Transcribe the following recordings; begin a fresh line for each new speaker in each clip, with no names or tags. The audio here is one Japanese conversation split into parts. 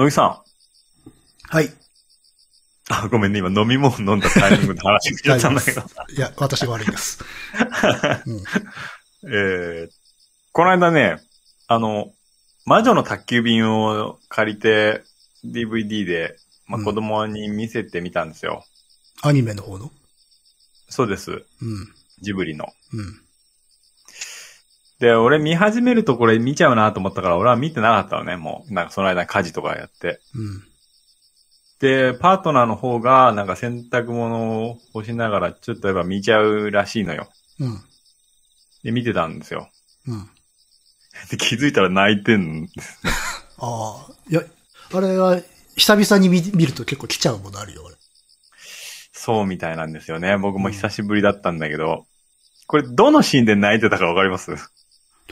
野木さん。
はい。
あ、ごめんね、今飲み物飲んだタイミングで話しちゃったんだけど。
いや、私が悪いです。うん。
えー、この間ね、あの、魔女の宅急便を借りて、DVD で、まあ、
うん
子供に見せてみたんですよ。
アニメの方の？
そうです。
うん。
ジブリの。
うん。
で、俺見始めるとこれ見ちゃうなと思ったから、俺は見てなかったのね、もう。なんかその間家事とかやって。
うん。
で、パートナーの方が、なんか洗濯物を干しながら、ちょっとやっぱ見ちゃうらしいのよ。
うん。
で、見てたんですよ。
うん。
で、気づいたら泣いてんです。
ああ。いや、あれは、久々に見見ると結構来ちゃうものあるよ、あれ。
そうみたいなんですよね。僕も久しぶりだったんだけど。これ、どのシーンで泣いてたかわかります？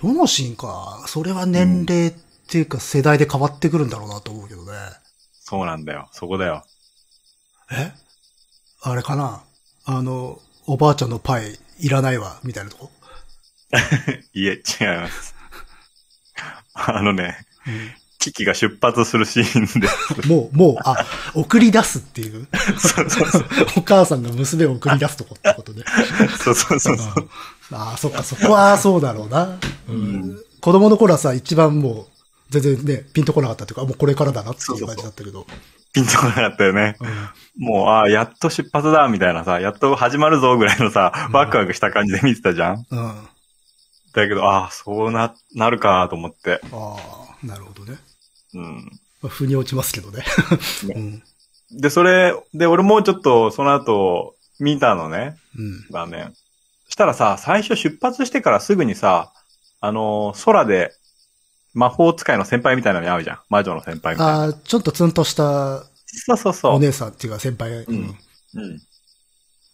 どのシーンか。それは年齢っていうか世代で変わってくるんだろうなと思うけどね。
そうなんだよ。そこだよ。
え？あれかな？あの、おばあちゃんのパイいらないわ、みたいなとこ？
いえ、違います。あのね、キキが出発するシーンで。
もう、もう、あ、送り出すっていう？
そうそうそう。
お母さんが娘を送り出すとこってことね。
そうそうそうそう。
ああ、そっか、そこはそうだろうな。
うん
子供の頃はさ、一番もう、全然ね、ピンとこなかったっていうか、もうこれからだなっていう感じだったけど。
ピンとこなかったよね。
うん
もう、ああ、やっと出発だ、みたいなさ、やっと始まるぞ、ぐらいのさ
う、ん
ワクワクした感じで見てたじゃん
うん。あ
だけど、ああ、そうな、なるか、と思って。
あ、なるほどね。
うん。
まあ腑に落ちますけどね。
ね
うん。
で、それ、で、俺もうちょっと、その後、見たのね。
うん。
画面。したらさ、最初出発してからすぐにさ、あのー空で、魔法使いの先輩みたいなのに会うじゃん。魔女の先輩みたいな。
ああ、ちょっとツンとした
そうそうそう。
お姉さんっていうか先輩。う
うん。うん。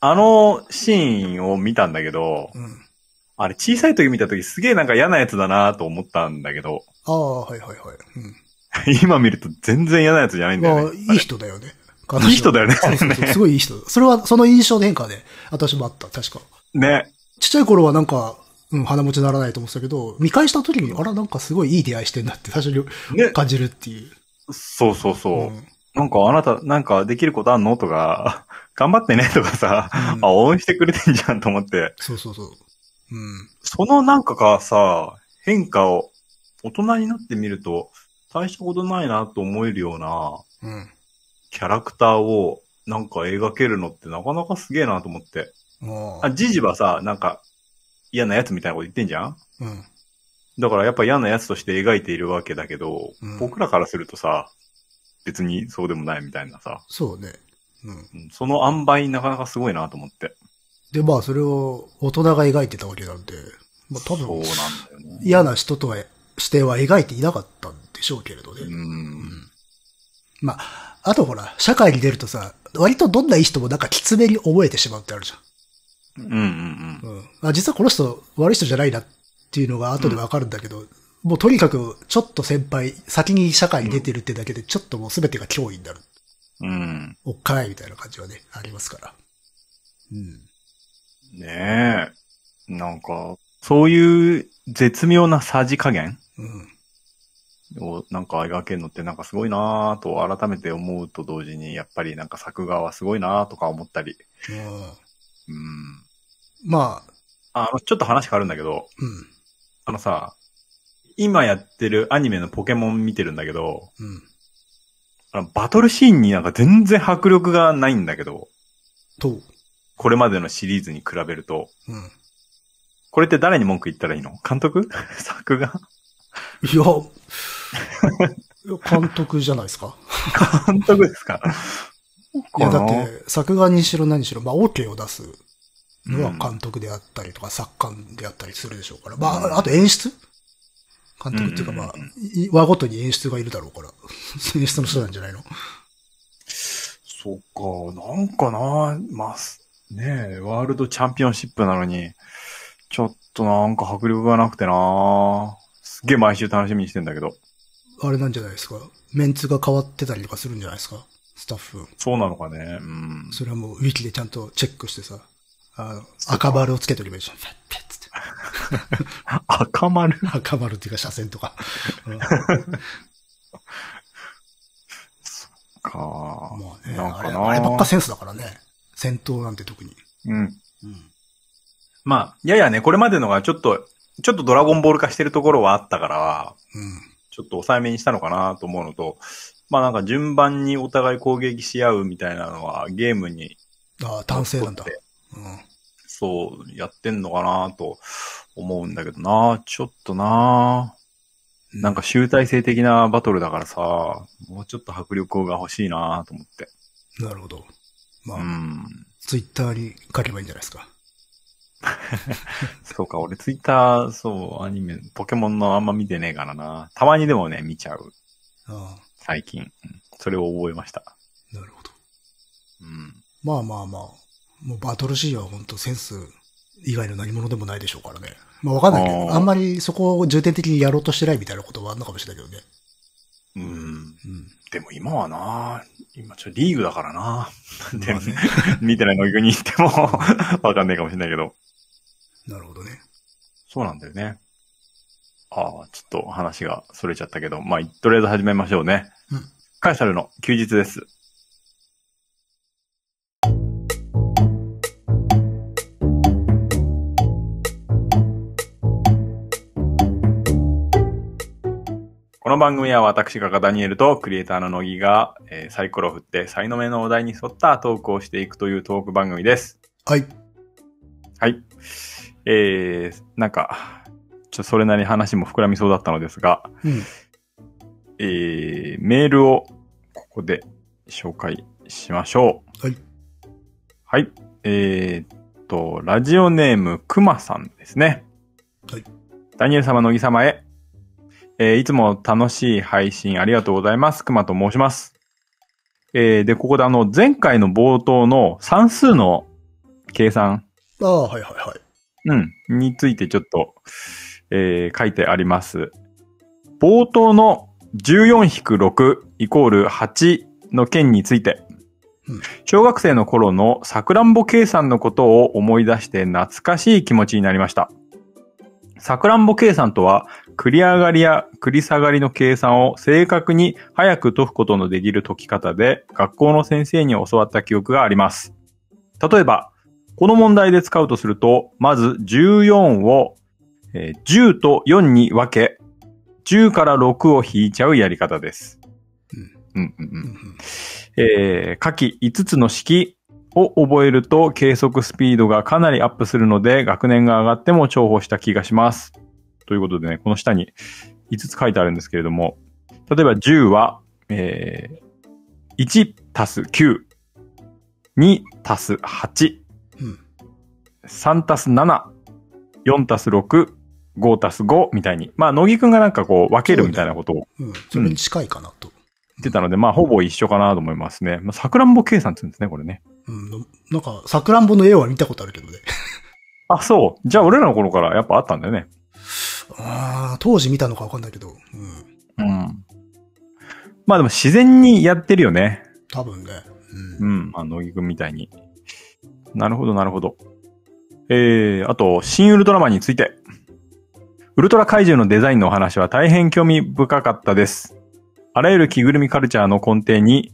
あのシーンを見たんだけど、
うん。
あれ小さい時見た時すげえなんか嫌なやつだなと思ったんだけど、
ああ、はいはいはい。うん。
今見ると全然嫌なやつじゃないんだよ
まあ、
ね。
いい人だよね。
いい人だよね
そうそうそうすごいいい人。それは、その印象の変化で、私もあった、確か。
ね。
ちっちゃい頃はなんか、うん、鼻持ちならないと思ってたけど、見返した時に、あら、なんかすごいいい出会いしてんだって最初に
ね。
感じるっていう。
そうそうそう。
ん
なんかあなた、なんかできることあんの？とか、頑張ってね？とかさ、
うん
あ、応援してくれてんじゃんと思って、
そうそうそう。うん。
そのなんかがさ、変化を大人になってみると、大したことないなと思えるような
うん。
キャラクターをなんか描けるのってなかなかすげえなと思って。
あ
あ、ジジはさ、なんか嫌なやつみたいなこと言ってんじゃん？
うん。
だからやっぱ嫌なやつとして描いているわけだけど、
うん
僕らからするとさ、別にそうでもないみたいなさ、
そうね。うん。
うんその塩梅なかなかすごいなと思って。
で、まあ、それを大人が描いてたわけなんで、まあ、多分、
そうなんだよね。
嫌な人とは、視点は描いていなかったんでしょうけれどね。
うん。
まあ、あとほら、社会に出るとさ、割とどんないい人もなんかきつめに思えてしまうってあるじ
うんうん。
うん。あ実はこの人悪い人じゃないなっていうのが後でわかるんだけど、もうとにかくちょっと先輩、先に社会に出てるってだけでちょっともう全てが脅威になる。
うん。うん。
おっかないみたいな感じはね、ありますから。うん。
ねえ。なんか、そういう絶妙なさじ加減
うん。
をなんか描けるのってなんかすごいなぁと改めて思うと同時に、やっぱりなんか作画はすごいなぁとか思ったり。
うん
うん。
まあ、
あの、ちょっと話変わるんだけど、
うん。
あのさ、今やってるアニメのポケモン見てるんだけど、
うん。
あのバトルシーンになんか全然迫力がないんだけど、
と、
これまでのシリーズに比べると、
うん。
これって誰に文句言ったらいいの？監督？作画？
いや、監督じゃないですか。
監督ですか？
いや、だって、作画にしろ何しろ、まあ、OK を出すのは
うん
監督であったりとか、作家であったりするでしょうから。まあ、あと演出？監督っていうか、まあ
うんうん、
い輪ごとに演出がいるだろうから。演出の人なんじゃないの？
そっか、なんかな、まあ、すねえ、ワールドチャンピオンシップなのに、ちょっとなんか迫力がなくてなすっげえ毎週楽しみにしてんだけど。
あれなんじゃないですか？メンツが変わってたりとかするんじゃないですか？スタッフ。
そうなのかね。うん。
それはもうウィキでちゃんとチェックしてさ、あ赤丸をつけとけばいいじゃん。
赤丸？
赤丸っていうか車線とか。うん
か。
まあね、
なんかな
あれあればっかセンスだからね。戦闘なんて特に。
うん。
うん。
まあ、ややね、これまでのがちょっと、ちょっとドラゴンボール化してるところはあったから、
うん。
ちょっと抑えめにしたのかなと思うのと、まあなんか順番にお互い攻撃し合うみたいなのはゲームに
ああ、単性なんだうん。
そう、やってんのかなと思うんだけどなちょっとななんか集大成的なバトルだからさ、もうちょっと迫力が欲しいなと思って。
なるほど。まあ、
うん。
ツイッターに書けばいいんじゃないですか。
そうか、俺ツイッター、そう、アニメ、ポケモンのあんま見てねえからな。たまにでもね、見ちゃう。
あ
最近。うんそれを覚えました。
あ、なるほど。
うん。
まあまあまあ。もうバトルシーンは本当センス以外の何者でもないでしょうからね。まあわかんないけど、
あ
んまりそこを重点的にやろうとしてないみたいなことはあるのかもしれないけどね。
うん。
うん。
でも今はな今ちょ、リーグだからなで
まあね
見てないのに行っても わかんないかもしれないけど。
なるほどね。
そうなんだよね。ああ、ちょっと話が逸れちゃったけど、まあ、とりあえず始めましょうね。
うん
カエサルの休日です。この番組は私がダニエルとクリエイターの乃木が、えーサイコロを振って才能目のお題に沿ったトークをしていくというトーク番組です。
はい。
はい。えー、なんか、ちょっとそれなりに話も膨らみそうだったのですが、
うん。
えー、メールをここで紹介しましょう。
はい。
はい。えーっと、ラジオネームくまさんですね。
はい。
ダニエル様、乃木様へ。えーいつも楽しい配信ありがとうございます。くまと申します。えーで、ここであの、前回の冒頭の算数の計算
ああ、はいはいはい。
うん。についてちょっと、えー書いてあります。冒頭の14-6イコール8の件について
うん、
小学生の頃のさくらんぼ計算のことを思い出して懐かしい気持ちになりました。さくらんぼ計算とは、繰り上がりや繰り下がりの計算を正確に早く解くことのできる解き方で、学校の先生に教わった記憶があります。例えば、この問題で使うとすると、まず14を、えー10と4に分け、10から6を引いちゃうやり方です。うんうんう
うんん
えー下記5つの式を覚えると計測スピードがかなりアップするので学年が上がっても重宝した気がします。ということでね、この下に5つ書いてあるんですけれども、例えば10は、えー1たす9、2たす8、
うん。
3たす7、4たす6、5たす5みたいに。まあ、乃木くんがなんかこう分けるみたいなことを
うん。それに近いかなと。
言ってたので、まあ、ほぼ一緒かなと思いますね。まあ、さくらんぼ計算って言うんですね、これね。
うん。のなんか、さくらんぼの絵は見たことあるけどね。
あ、そう。じゃあ、俺らの頃からやっぱあったんだよね。
ああ、当時見たのかわかんないけど。うん。
うん。まあでも自然にやってるよね。
多分ね。
う
うん。
ん。あの、乃木くんみたいに。なるほど、なるほど。えー、あと、新ウルトラマンについて。ウルトラ怪獣のデザインのお話は大変興味深かったです。あらゆる着ぐるみカルチャーの根底に、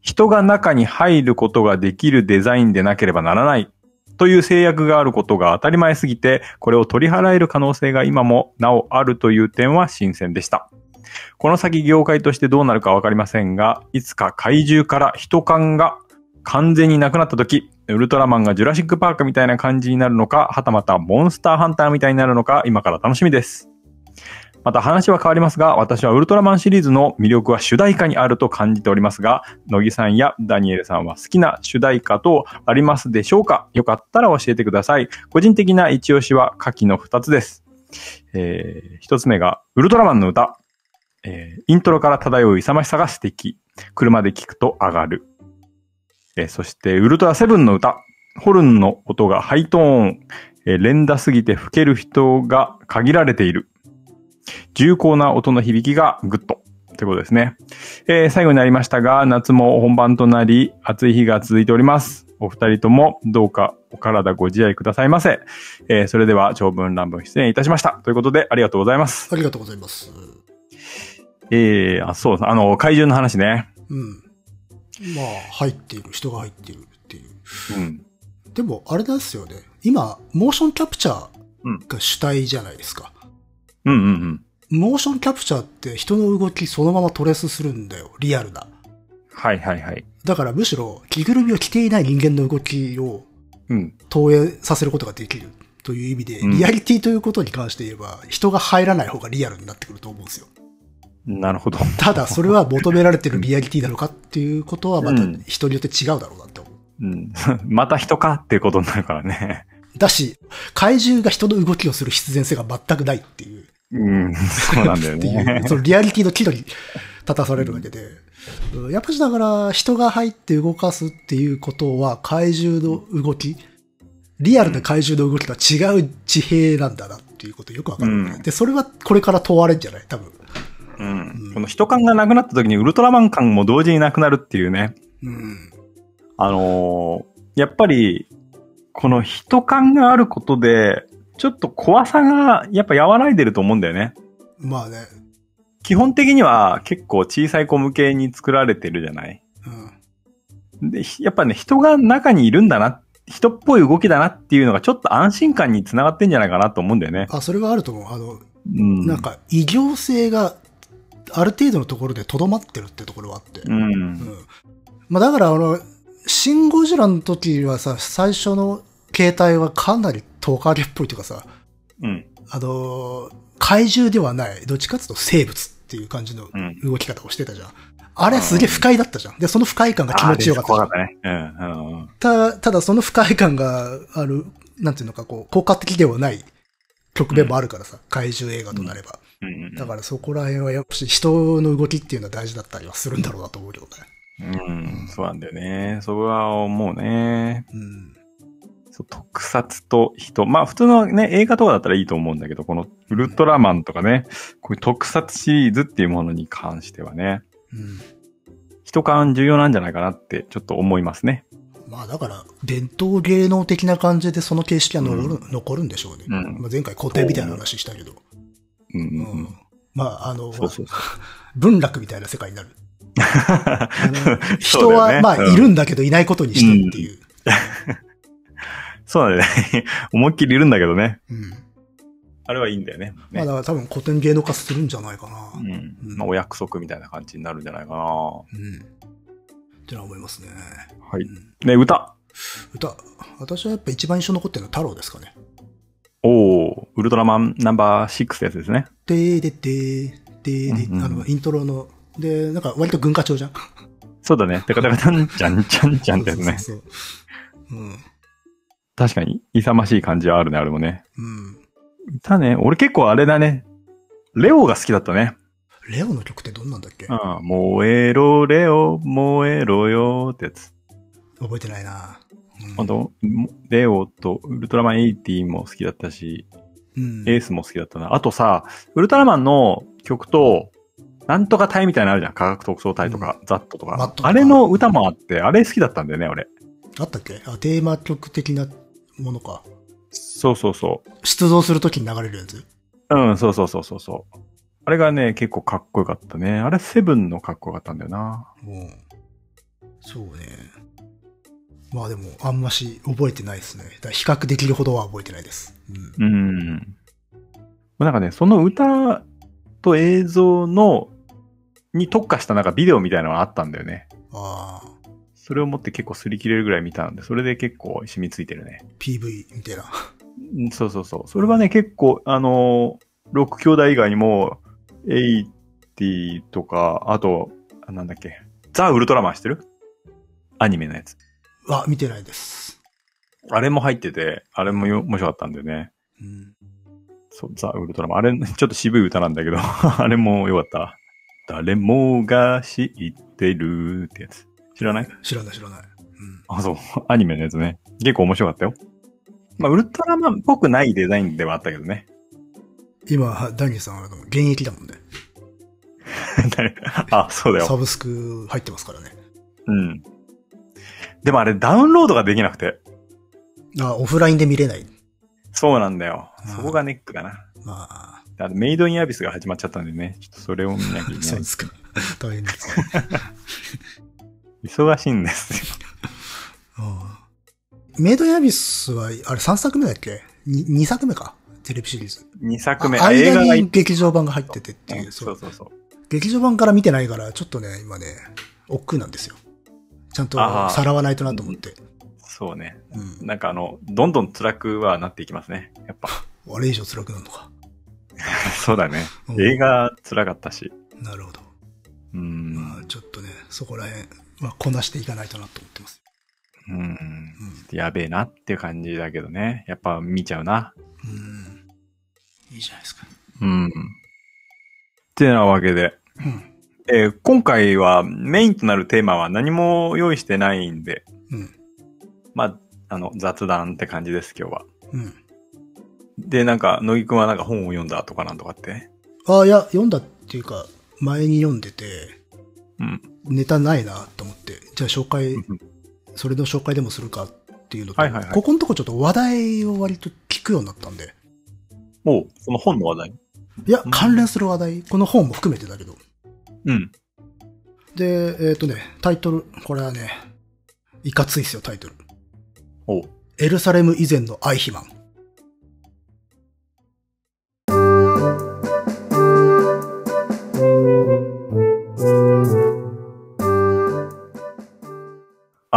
人が中に入ることができるデザインでなければならないという制約があることが当たり前すぎて、これを取り払える可能性が今もなおあるという点は新鮮でした。この先業界としてどうなるかわかりませんが、いつか怪獣から人感が完全になくなった時、ウルトラマンがジュラシックパークみたいな感じになるのか、はたまたモンスターハンターみたいになるのか、今から楽しみです。また話は変わりますが、私はウルトラマンシリーズの魅力は主題歌にあると感じておりますが、乃木さんやダニエルさんは好きな主題歌とありますでしょうか？よかったら教えてください。個人的な一押しは下記の2つです。えー、一つ目が、ウルトラマンの歌。えーイントロから漂う勇ましさが素敵。車で聴くと上がる。えーそして、ウルトラセブンの歌。ホルンの音がハイトーン。えー連打すぎて吹ける人が限られている。重厚な音の響きがグッド。ということですね。えー最後になりましたが、夏も本番となり、暑い日が続いております。お二人ともどうかお体ご自愛くださいませ。えーそれでは長文乱文出演いたしました。ということで、ありがとうございます。
ありがとうございます。
えー、あ、そう。あの、怪獣の話ね。
うん。まあ、入っている、人が入っているっていう。
うん。
でも、あれなんですよね。今、モーションキャプチャ
うん
ーが主体じゃないですか。
うんうんうん。
モーションキャプチャーって人の動きそのままトレースするんだよ。リアルな。
はいはいはい。
だからむしろ、着ぐるみを着ていない人間の動きを
うん。
投影させることができるという意味で、
うん
リアリティということに関して言えば、人が入らない方がリアルになってくると思うんですよ。
なるほど。
ただ、それは求められてるリアリティなのかっていうことは、また
うん
人によって違うだろうなって思う。
うん。また人かっていうことになるからね。
だし、怪獣が人の動きをする必然性が全くないっていう、
うん。そうなんだよね。
そのリアリティの岐路に立たされるわけで、うんやっぱしだから人が入って動かすっていうことは怪獣の動き、リアルな怪獣の動きとは違う地平なんだなっていうことよくわかるよね、
うん
で、それはこれから問われるんじゃない？多分。
うん。この人感がなくなった時にウルトラマン感も同時になくなるっていうね。
うん。
あのーやっぱり、この人感があることで、ちょっと怖さがやっぱ和らいでると思うんだよね。
まあね。
基本的には結構小さい子向けに作られてるじゃない？
うん。
で、ひやっぱね、人が中にいるんだな、人っぽい動きだなっていうのがちょっと安心感につながってんじゃないかなと思うんだよね。
あ、それはあると思う。あの、
うん。
なんか、異形性がある程度のところで留まってるってところはあって。
うん。
うんまあだから、あの、シン・ゴジラの時はさ、最初の形態はかなりトカゲっぽいというかさ、
うん。
あの、怪獣ではない、どっちかっていうと生物っていう感じの
うん。
動き方をしてたじゃん。あれすげえ不快だったじゃん。で、その不快感が気持ちよかった
たね。うん。うん。
たただその不快感がある、なんていうのかこう、効果的ではない局面もあるからさ、怪獣映画となれば。
うん。
だからそこら辺はやっぱし人の動きっていうのは大事だったりはするんだろうなと思うけどね。
うん。そうなんだよね。そこは思うね。
うん。
そう特撮と人。まあ普通のね、映画とかだったらいいと思うんだけど、このウルトラマンとかね、こういう特撮シリーズっていうものに関してはね、
うん。
人感重要なんじゃないかなってちょっと思いますね。
まあだから、伝統芸能的な感じでその形式は残る,、残るんでしょうね。
うん
まあ、前回古典みたいな話したけど。
うんう
うん
うん。
まあ、あの、
そうそうそう。
文楽みたいな世界になる。人は、まあ、
ねうん
いるんだけどいないことにしてるっていう。
そうだね。思いっきりいるんだけどね。
うん。
あれはいいんだよね。
まあ、
ね
だから多分古典芸能化するんじゃないかな。
うん。
うん
まあお約束みたいな感じになるんじゃないかな。は
うん。ってのは思いますね。
い。
うん
ね、歌。
歌。私はやっぱ一番印象に残ってるのは太郎ですかね。
おー、ウルトラマンナンバー6ってやつですね。
でーででーでーであの、イントロの、で、なんか割と軍歌調じゃん。
そうだね。てかてかたんちゃんちゃんちゃんってやつね。
そうそうそう。うん。
確かに、勇ましい感じはあるね、あれもね。
うん。
歌ね、俺結構あれだね。レオが好きだったね。
レオの曲ってどんなんだっけ？
うん。燃えろ、レオ、燃えろよってやつ。
覚えてないな。うん
あと、レオとウルトラマン80も好きだったし、
うん。
エースも好きだったな。あとさ、ウルトラマンの曲と、なんとか隊みたいなのあるじゃん。科学特捜隊とか、ザットとか。
マットとか
あれの歌もあって、あれ好きだったんだよね、俺。
あったっけ？あ、テーマ曲的なものか。
そうそうそ
出動するときに流れるやつ？
う。うん、そうそうそうそうそう。あれがね、結構かっこよかったね。あれセブンのかっこよかったんだよな。
うん。そうね。まあでも、あんまし覚えてないですね。比較できるほどは覚えてないです。うん。
うん。なんかね、その歌と映像の、に特化したなんかビデオみたいなのがあったんだよね。
ああ、
それを持って結構擦り切れるぐらい見たんで、それで結構染みついてるね。
PV みたいな。
うんそうそうそう。それはね、結構、あのー、ロック兄弟以外にも、エイティとか、あと、あなんだっけ、ザ・ウルトラマン知ってる？アニメのやつ。
あ、見てないです。
あれも入ってて、あれもよ面白かったんだよね。
うん。
そう、ザ・ウルトラマン。あれ、ちょっと渋い歌なんだけど、あれもよかった。誰もが知ってるってやつ。知らない？
知らない知らない。うん。
あ、そう。アニメのやつね。結構面白かったよ。まあ、ウルトラマンっぽくないデザインではあったけどね。
今、ダニーさんは現役だもんね。
誰 あ、そうだよ。
サブスク入ってますからね。
うん。でもあれダウンロードができなくて。
あ、オフラインで見れない。
そうなんだよ
うん。
そこがネックだな。
まあ、
あとメイドインアビスが始まっちゃったんでね。ちょっとそれを見なきゃいけない。
そうですか。大変ですね。
忙しいんですよ。
うんメイドインアビスは、あれ3作目だっけ ?2 作目か？テレビシリーズ。
2作目、
間に劇場版が入っててっていう、
そうそうそう。
劇場版から見てないから、ちょっとね、今ね、億劫なんですよ。ちゃんとさらわないとなと思って。
そうね。
うん。
なんかあの、どんどん辛くはなっていきますね。やっぱ。
あれ以上辛くなるのか。
そうだね。
うん
映画辛かったし。
なるほど。
うん。
まあ、ちょっとね、そこら辺、まあ、こなしていかないとなと思ってます。
うん。
うん。
やべえなっていう感じだけどね。やっぱ見ちゃうな。
うん。いいじゃないですか。
うん。ってなわけで。
うん。
えー今回はメインとなるテーマは何も用意してないんで、
うん。
まあ、あの、雑談って感じです、今日は。
うん。
で、なんか、乃木くんはなんか本を読んだとかなんとかって？
ああ、いや、読んだっていうか、前に読んでて、
うん。
ネタないなと思って、じゃあ紹介、それの紹介でもするかっていうのと、
はいはいはい
ここのとこちょっと話題を割と聞くようになったん。で、
おうその本の話題。
いや、関連する話題、この本も含めてだけど。
うん。
で、えっ、とね、タイトル、これはね、いかついっすよ、タイトル。
お
エルサレム以前のアイヒマン。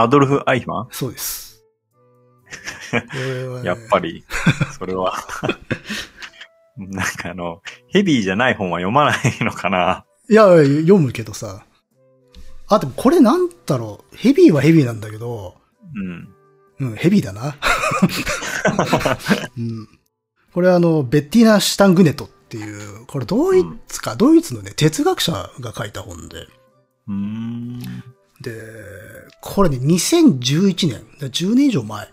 アドルフ・アイヒマン？
そうです。ね
やっぱり、それは。なんかあの、ヘビーじゃない本は読まないのかな？
いや、読むけどさ。あ、でもこれなんだろう？ヘビーはヘビーなんだけど、
うん。
うん、ヘビーだな。うん、これはあの、ベッティーナ・シュタングネトっていう、これドイツか、ドイツのね、哲学者が書いた本で。
うーん。
で、これね、2011年、10年以上前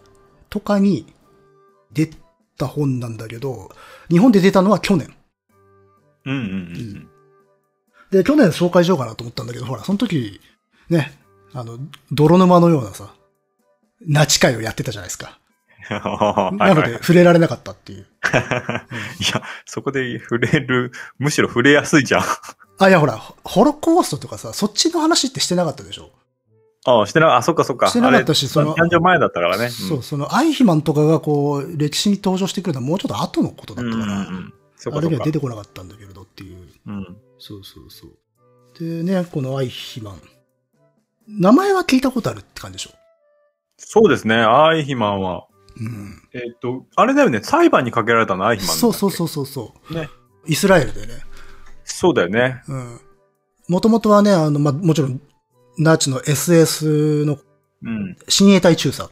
とかに出た本なんだけど、日本で出たのは去年。
うんうんうん。
で、去年紹介しようかなと思ったんだけど、ほら、その時、ね、あの、泥沼のようなさ、ナチ会をやってたじゃないですか。
はい
なので、触れられなかったっていう。
いや、そこで触れる、むしろ触れやすいじゃん。
あ、いや、ほら、ホロコーストとかさ、そっちの話ってしてなかったでしょ。
ああ、してな、あ、そっかそっか。
してなかったしその
誕生前だったからね。
そう、その、アイヒマンとかがこう、歴史に登場してくるのはもうちょっと後のことだ
うん。
ったから、あれには出。てこなかったんだけれどっていう。
うん。
そうそうそう。でね、このアイヒマン。名前は聞いたことあるって感じでしょ？
そうですね、アイヒマンは。
うん。
えっ、と、あれだよね、裁判にかけられたのアイヒマン
そうそうそうそうそう。
ね。
イスラエルでね。
そうだよね。
うん。もともとはね、あの、まあ、もちろん、ナチの SS の
うん。
親衛隊中佐。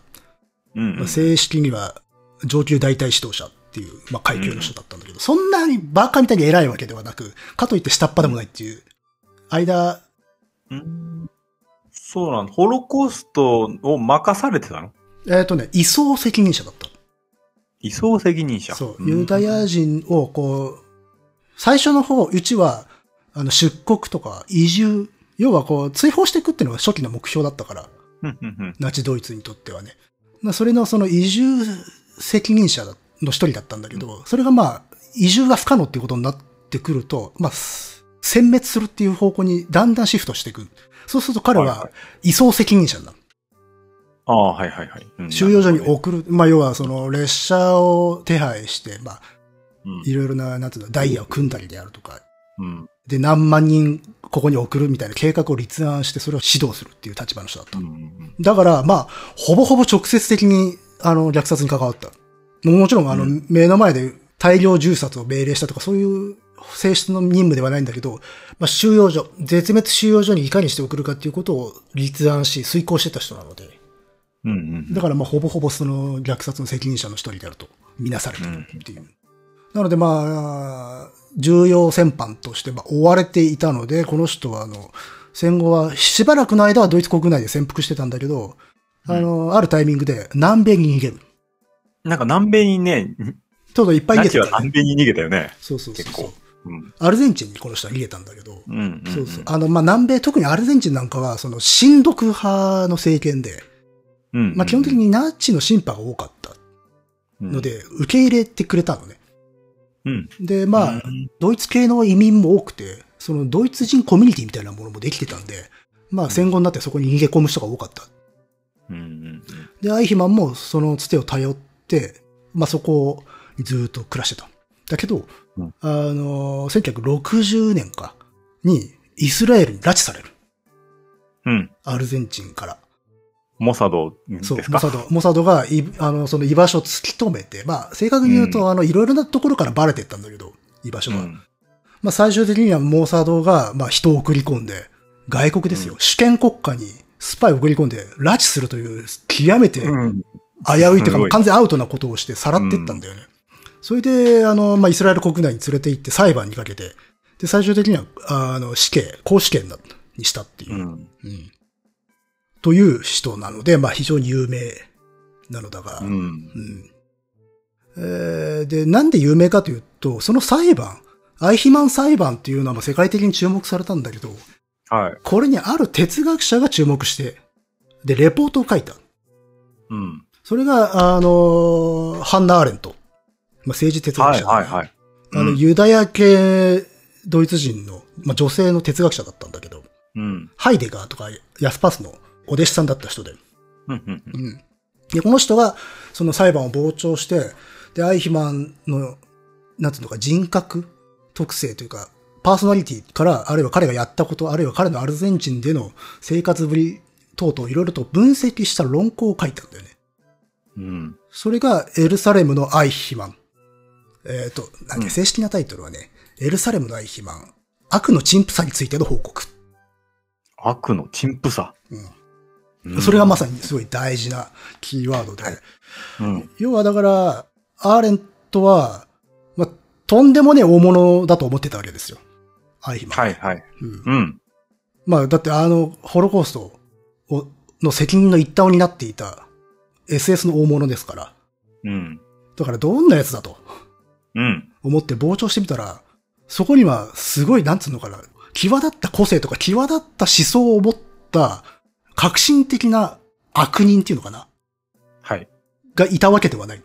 うん、うん。
正式には上級大隊指導者っていう、まあ、階級の人だったんだけど、そんなにバカみたいに偉いわけではなく、かといって下っ端でもないっていう、間、
うんそうなんだ。ホロコーストを任されてたの？
えっ、とね、移送責任者だった。
移送責任者。
そう、
ん
ユダヤ人をこう、最初の方、うちは、あの、出国とか移住、要はこう、追放していくっていうのが初期の目標だったから、ナチドイツにとってはね。まあそれのその移住責任者の一人だったんだけど、それがまあ、移住が不可能っていうことになってくると、まあ、す殲滅するっていう方向にだんだんシフトしていく。そうすると彼
は
移送責任者になる。
ああ、はいはいはい。うん
収容所に送る。まあ、要はその列車を手配して、まあ、いろいろな、なんていうの、ダイヤを組んだりであるとか、
うん。
で、何万人ここに送るみたいな計画を立案して、それを指導するっていう立場の人だった。だから、まあ、ほぼほぼ直接的に、あの、虐殺に関わった。もちろん、あの、
う
目の前で大量銃殺を命令したとか、そういう性質の任務ではないんだけど、まあ、収容所、絶滅収容所にいかにして送るかっていうことを立案し、遂行してた人なので、
うんうん
だからまあ、ほぼほぼその虐殺の責任者の一人であると、みなされてるっていう。なのでまあ、重要戦犯としてまあ追われていたので、この人はあの、戦後はしばらくの間はドイツ国内で潜伏してたんだけど、あの、あるタイミングで南米に逃げる。
なんか南米にね、
ちょうどいっぱい逃げてた、ね。
南米に逃げたよね。
そうそうそう
結構。うん。
アルゼンチンにこの人は逃げたんだけど、
うんうん、うん。
そうそう。あの、まあ、南米、特にアルゼンチンなんかは、その、親独派の政権で、
うんうん。
まあ、基本的にナチの審判が多かったので、受け入れてくれたのね。
うん、
で、まあ、
うん
ドイツ系の移民も多くて、そのドイツ人コミュニティみたいなものもできてたんで、まあ戦後になってそこに逃げ込む人が多かった。
うんうん
で、アイヒマンもそのつてを頼って、まあそこにずっと暮らしてた。だけど、
うん
あの、1960年かにイスラエルに拉致される。
うん。うん。
アルゼンチンから。
モサドです
そう、
か
モサド、モサドがい、あの、その居場所を突き止めて、まあ、正確に言うと、
うん
あの、いろいろなところからバレてったんだけど、居場所が。
うん。
まあ、最終的にはモサドが、まあ、人を送り込んで、外国ですよ、
うん
主権国家にスパイを送り込んで、拉致するという、極めて危
うん。
ういというか、
すごい
完全アウトなことをして、さらってったんだよね。それで、あの、まあ、イスラエル国内に連れて行って裁判にかけて、で、最終的には、あの、死刑、公死刑にしたっていうう。
ん。
うんという人なので、まあ非常に有名なのだが、
うん。
うんえーで、なんで有名かというと、その裁判、アイヒマン裁判っていうのはまあ世界的に注目されたんだけど、
はい。
これにある哲学者が注目して、で、レポートを書いた。
うん。
それが、あの、ハンナ・アーレント。まあ、政治哲学
はい
者、
はいはい。
あの、
うん
ユダヤ系ドイツ人の、まあ、女性の哲学者だったんだけど、
うん。
ハイデガーとかヤスパスのお弟子さんだった人で、
うんうんうん
うん。で、この人が、その裁判を傍聴して、で、アイヒマンの、なんていうのか、人格特性というか、パーソナリティから、あるいは彼がやったこと、あるいは彼のアルゼンチンでの生活ぶり等々いろいろと分析した論考を書いたんだよね。
うん。
それが、エルサレムのアイヒマン。えっ、と、なんだっけ
うん
正式なタイトルはね、エルサレムのアイヒマン。悪の陳腐さについての報告。
悪の陳腐さ。
うん
うん
それがまさにすごい大事なキーワードで、
うん。
要はだから、アーレントは、まあ、とんでもねえ大物だと思ってたわけですよ。アイヒマン。
はいはい。
うん
うん。
まあ、だってあの、ホロコーストをの責任の一端を担っていた SS の大物ですから。
うん。
だからどんなやつだと
うん。
思って傍聴してみたら、そこにはすごい、なんつうのかな、際立った個性とか際立った思想を持った革新的な悪人っていうのかな？
はい。
がいたわけではない。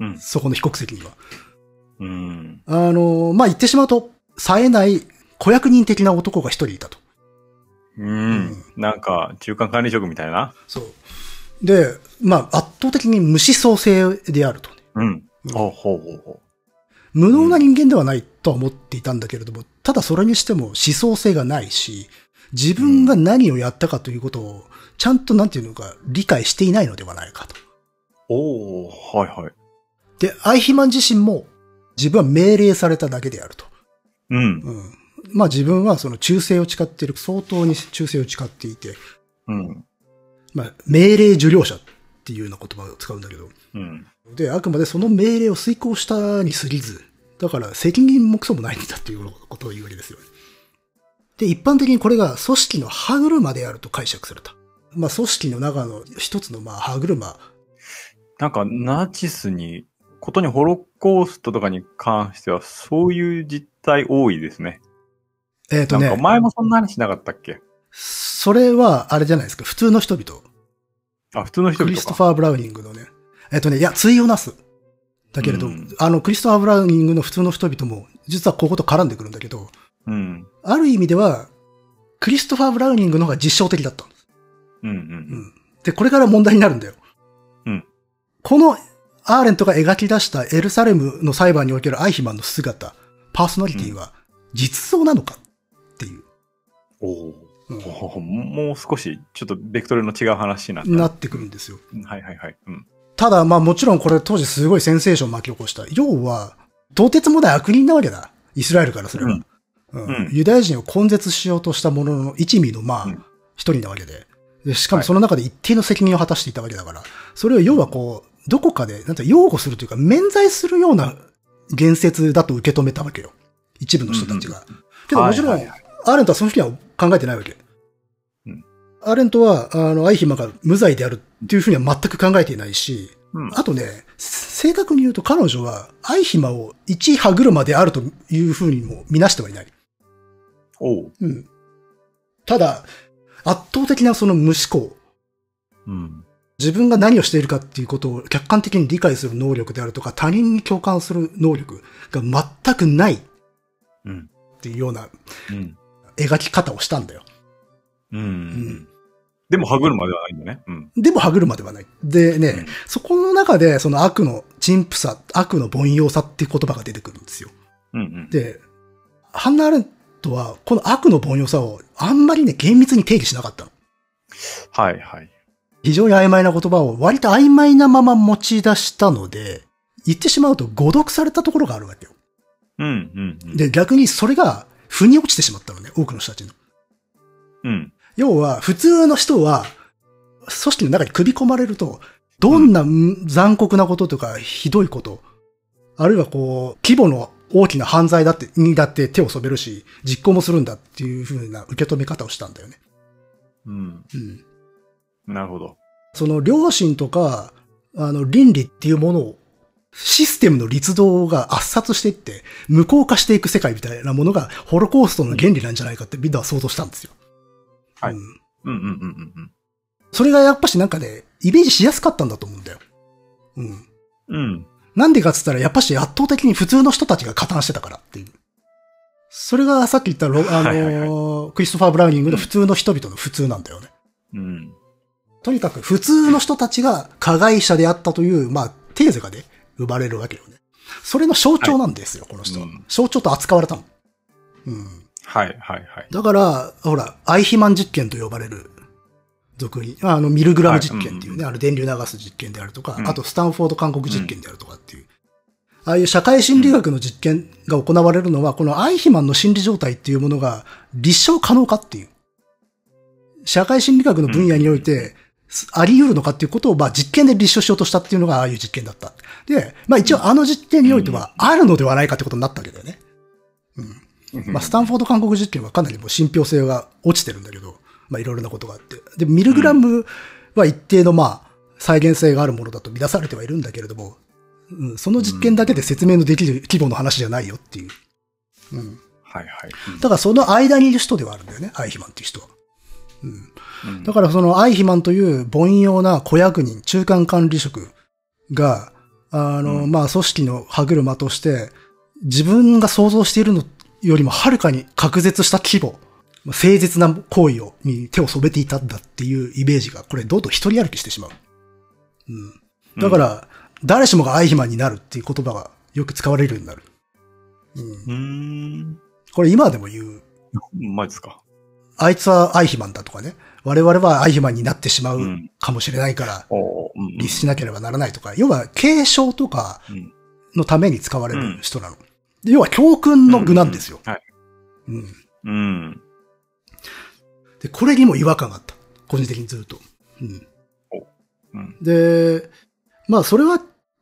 うん。
そこの被告席には。
うん。
あの、まあ、言ってしまうと、冴えない子役人的な男が一人いたと。
うん。なんか、中間管理職みたいな。
そう。で、まあ、圧倒的に無思想性であると。
うん。ほうほうほうほ
無能な人間ではないとは思っていたんだけれども、ただそれにしても思想性がないし、自分が何をやったかということを、ちゃんとなんていうのか理解していないのではないかと。
う。おー、はいはい。
で、アイヒマン自身も自分は命令されただけであると。
うん。
うん。まあ自分はその忠誠を誓っている、相当に忠誠を誓っていて、
うん。
まあ命令受領者っていうような言葉を使うんだけど、
うん。
で、あくまでその命令を遂行したに過ぎず、だから責任もクソもないんだっていうことを言うわけですよ。で、一般的にこれが組織の歯車であると解釈された。まあ組織の中の一つのまあ歯車。
なんか、ナチスに、ことにホロコーストとかに関しては、そういう実態多いですね。
えっ、とね、
なんか前もそんな話なかったっけ？
それはあれじゃないですか、普通の人々。
あ、普通の人
クリ。ストファー・ブラウニングのね。えっ、とね、いや、対をなす。だけれど、
うん
あの、クリストファー・ブラウニングの普通の人々も、実はここと絡んでくるんだけど、
うん。
ある意味では、クリストファー・ブラウニングの方が実証的だったんです。
うんう。
うんん。で、これから問題になるんだよ。
うん。
このアーレントが描き出したエルサレムの裁判におけるアイヒマンの姿、パーソナリティは実像なのかっていう、
おー
うん
もう少し、ちょっとベクトルの違う話にな。
なってくるんですよ。
はいはいはい。うん。
ただ、まあもちろんこれ当時すごいセンセーションを巻き起こした。要は、到てつもない悪人なわけだ。イスラエルからすれば。
うん
うん
うん
ユダヤ人を根絶しようとしたものの一味のまあ
うん、
一人なわけで。でしかもその中で一定の責任を果たしていたわけだから、それを要はこう、どこかで、なんて擁護するというか、免罪するような言説だと受け止めたわけよ。一部の人たちが。けどもちろん、
はいはいはい
アーレントはその時は考えてないわけ。
うん
アーレントは、あの、アイヒマが無罪であるっていうふうには全く考えていないし、
うん。
あとね、正確に言うと彼女は、アイヒマを一歯車であるというふうにも見なしてはいない。
おう。
うん。ただ、圧倒的なその無思考。
うん。
自分が何をしているかっていうことを客観的に理解する能力であるとか、他人に共感する能力が全くないっ
うん。
ていうような
うん。
描き方をしたんだよ。
うん。
ん
でも、歯車ではないんだね。うん。
でも歯車ではない。でね、
うん
そこの中でその悪の陳腐さ、悪の凡庸さっていう言葉が出てくるんですよ。
うんうん。
で、ハンナ・アレントはこの悪の凡庸さをあんまりね、厳密に定義しなかったの。
はいはい。
非常に曖昧な言葉を割と曖昧なまま持ち出したので、言ってしまうと誤読されたところがあるわけよ。
うんうんうん。
で、逆にそれが腑に落ちてしまったのね、多くの人たちの。
うん。
要は、普通の人は、組織の中に組み込まれると、どんなうん残酷なこととか、ひどいこと、あるいはこう、規模の大きな犯罪だって、にだって手を染めるし、実行もするんだっていう風な受け止め方をしたんだよね。
うん。
うん。
なるほど。
その良心とか、あの、倫理っていうものを、システムの立道が圧殺していって、無効化していく世界みたいなものが、ホロコーストの原理なんじゃないかってみんなは想像したんですよ。
はい
うん
うんうんうんうん
それがやっぱしなんかね、イメージしやすかったんだと思うんだよ。うん。
うん。うん。
なんでかっつったら、やっぱし圧倒的に普通の人たちが加担してたからっていう。それがさっき言ったロ、あの
はいはい
ークリストファー・ブラウニングの普通の人々の普通なんだよね。
うん。
とにかく普通の人たちが加害者であったという、まあ、テーゼがね、生まれるわけよね。それの象徴なんですよ、この人は、
うん
象徴と扱われたの。うん。
はいはいはい。
だから、ほら、アイヒマン実験と呼ばれる、俗に、あの、ミルグラム実験っていうね、あの、電流流す実験であるとか、
うん。
あと、スタンフォード韓国実験であるとかっていう、ああいう社会心理学の実験が行われるのは、このアイヒマンの心理状態っていうものが立証可能かっていう。社会心理学の分野において、あり得るのかっていうことを、まあ実験で立証しようとしたっていうのがああいう実験だった。で、まあ一応あの実験においてはあるのではないかってことになったわけだよね。まあ、スタンフォード韓国実験はかなりもう信憑性が落ちてるんだけど、まあ、いろいろなことがあって。で、ミルグラムは一定の、まあ、再現性があるものだと見出されてはいるんだけれども、うん、その実験だけで説明のできる規模の話じゃないよっていう。うん。
はいはい。
だからその間にいる人ではあるんだよね、アイヒマンっていう人は。うん。
うん
だからそのアイヒマンという凡庸な小役人、中間管理職が、あの、
うん
まあ、組織の歯車として、自分が想像しているのよりもはるかに隔絶した規模、まあ誠実な行為を、に手を染めていたんだっていうイメージが、これどんどん一人歩きしてしまう。うん。だから、誰しもがアイヒマンになるっていう言葉がよく使われるようになる。うん。
うーん。
これ今でも言う。
マジですか。
あいつはアイヒマンだとかね。我々はアイヒマンになってしまう
うん
かもしれないから、律しなければならないとか、要は継承とか
うん
のために使われる人なの。で要は教訓の具なんですよ。
はい。
うん。
うん。
で、これにも違和感があった。個人的にずっと。うん。
うん。
で、まあそれは、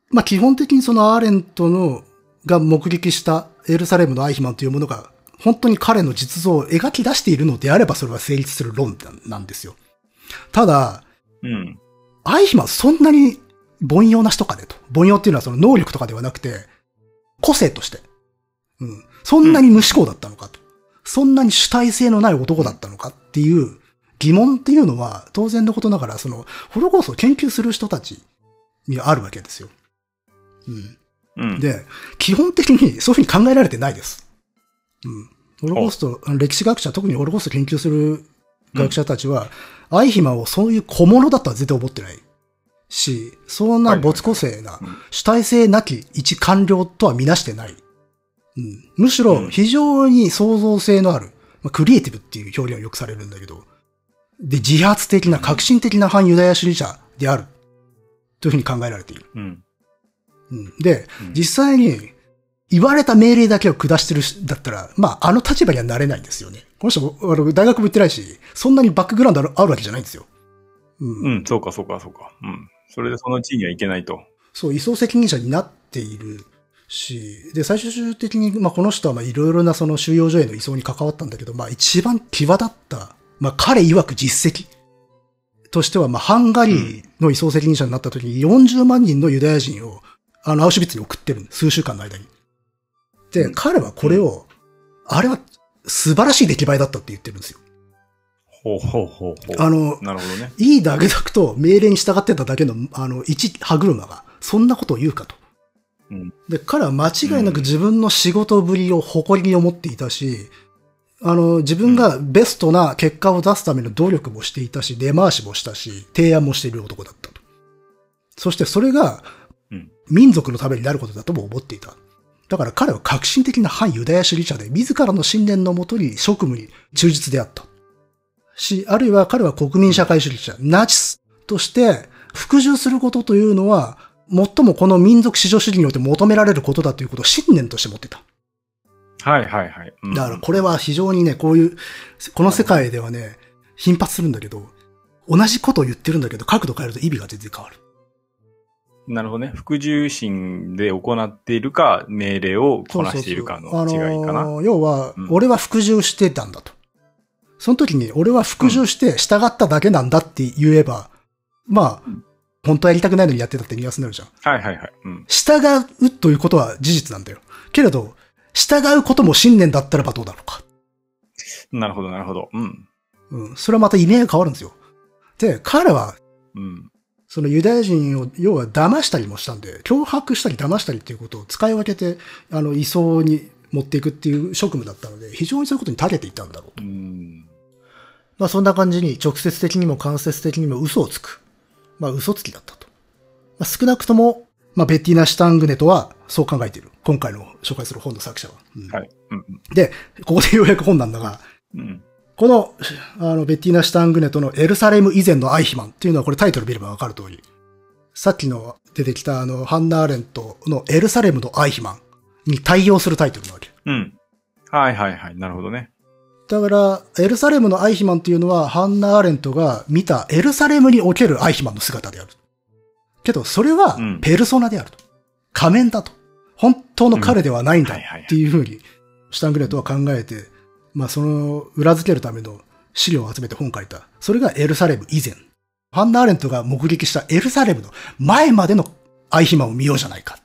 まあ基本的にそのアーレントの、が目撃したエルサレムのアイヒマンというものが、本当に彼の実像を描き出しているのであればそれは成立する論なんですよ。ただ、
うん。
アイヒマンそんなに凡庸な人かねと。凡庸っていうのはその能力とかではなくて、個性として。うん。そんなに無思考だったのかと。そんなに主体性のない男だったのかっていう疑問っていうのは当然のことながら、その、ホロコーストを研究する人たちにあるわけですよ。うん。
うん。
で、基本的にそういうふうに考えられてないです。うん。ホロコースト、歴史学者、特にホロコーストを研究する学者たちは、アイヒマンをそういう小物だとは絶対思ってない。し、そんな没個性な主体性なき一官僚とはみなしてない。うん、むしろ
うん
非常に創造性のある、まあ、クリエイティブっていう表現をよくされるんだけど、で、自発的な革新的な反ユダヤ主義者である。というふうに考えられている。
うん。
うん、で、
うん
実際に言われた命令だけを下してるしだったら、まあ、あの立場にはなれないんですよね。この人、あの大学も行ってないし、そんなにバックグラウンドあるわけじゃないんですよ。うん。
うん、そうかそうかそうか。うん。それでその地位にはいけないと。
そう、移送責任者になっているし、で、最終的に、まあ、この人は、まあ、いろいろなその収容所への移送に関わったんだけど、まあ、一番際立った、まあ、彼曰く実績としては、まあ、ハンガリーの移送責任者になった時に40万人のユダヤ人を、あの、アウシュビッツに送ってる数週間の間に。で、
うん
彼はこれを、あれは素晴らしい出来栄えだったって言ってるんですよ。
ほうほうほうほう。
あの、
なるほどね。
いいだけだと命令に従ってただけの、あの、一歯車が、そんなことを言うかと。
うん
で、彼は間違いなく自分の仕事ぶりを誇りに思っていたし、あの、自分がベストな結果を出すための努力もしていたし、出回しもしたし、提案もしている男だったと。そしてそれが
うん、
民族のためになることだとも思っていた。だから彼は革新的な反ユダヤ主義者で、自らの信念のもとに職務に忠実であった。し、あるいは彼は国民社会主義者、ナチスとして、服従することというのは、最もこの民族至上主義によって求められることだということを信念として持ってた。
はいはいはい。うん
だからこれは非常にね、こういう、この世界ではね、頻発するんだけど、同じことを言ってるんだけど、角度変えると意味が全然変わる。
なるほどね。服従心で行っているか、命令をこなしているかの違いかな。
あのー要は
うん、
俺は服従してたんだと。その時に、俺は服従して従っただけなんだって言えば、まあ、本当はやりたくないのにやってたってニュアンスになるじゃん。
はいはいはい。うん。
従うということは事実なんだよ。けれど、従うことも信念だったらばどうだろうか。
なるほどなるほど。うん。
うん。それはまた意味合いが変わるんですよ。で、彼は、
うん。
そのユダヤ人を、要は騙したりもしたんで、脅迫したり騙したりっていうことを使い分けて、あの、移送に持っていくっていう職務だったので、非常にそういうことに長けていたんだろうと。
うん。
まあそんな感じに直接的にも間接的にも嘘をつく。まあ嘘つきだったと。まあ少なくとも、まあベッティナ・シュタングネとはそう考えている。今回の紹介する本の作者は。うん
はい。うん。
で、ここでようやく本なんだが、
うん。
この、あの、ベッティナ・シュタングネとのエルサレム以前のアイヒマンっていうのはこれタイトル見ればわかる通り。さっきの出てきたあの、ハンナ・アーレントのエルサレムのアイヒマンに対応するタイトルなわけ。
うん。はいはいはい。なるほどね。
だから、エルサレムのアイヒマンっていうのは、ハンナ・アーレントが見たエルサレムにおけるアイヒマンの姿である。けど、それは
うん、
ペルソナであると。仮面だと。本当の彼ではないんだっていうふうに、シュタングレットは考えて、まあ、その、裏付けるための資料を集めて本を書いた。それがエルサレム以前。ハンナ・アーレントが目撃したエルサレムの前までのアイヒマンを見ようじゃないか。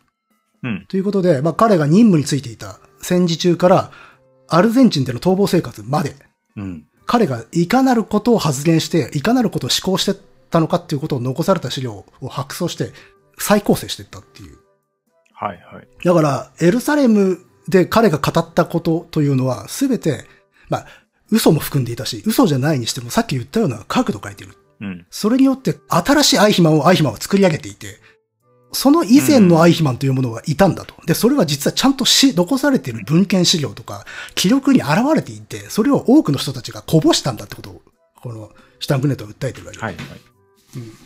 うん。
ということで、まあ、彼が任務についていた戦時中から、アルゼンチンでの逃亡生活まで、
うん。
彼がいかなることを発言して、いかなることを思考してたのかっていうことを残された資料を白装して、再構成していったっていう。
はいはい。
だから、エルサレムで彼が語ったことというのは、すべて、まあ、嘘も含んでいたし、嘘じゃないにしても、さっき言ったような角度を書いてる。
うん。
それによって、新しいアイヒマンをアイヒマンは作り上げていて、その以前のアイヒマンというものがいたんだと。で、それは実はちゃんとし、残されている文献資料とか、記録に現れていて、それを多くの人たちがこぼしたんだってことを、この、シュタングネットは訴えてるわけ。
はいはい。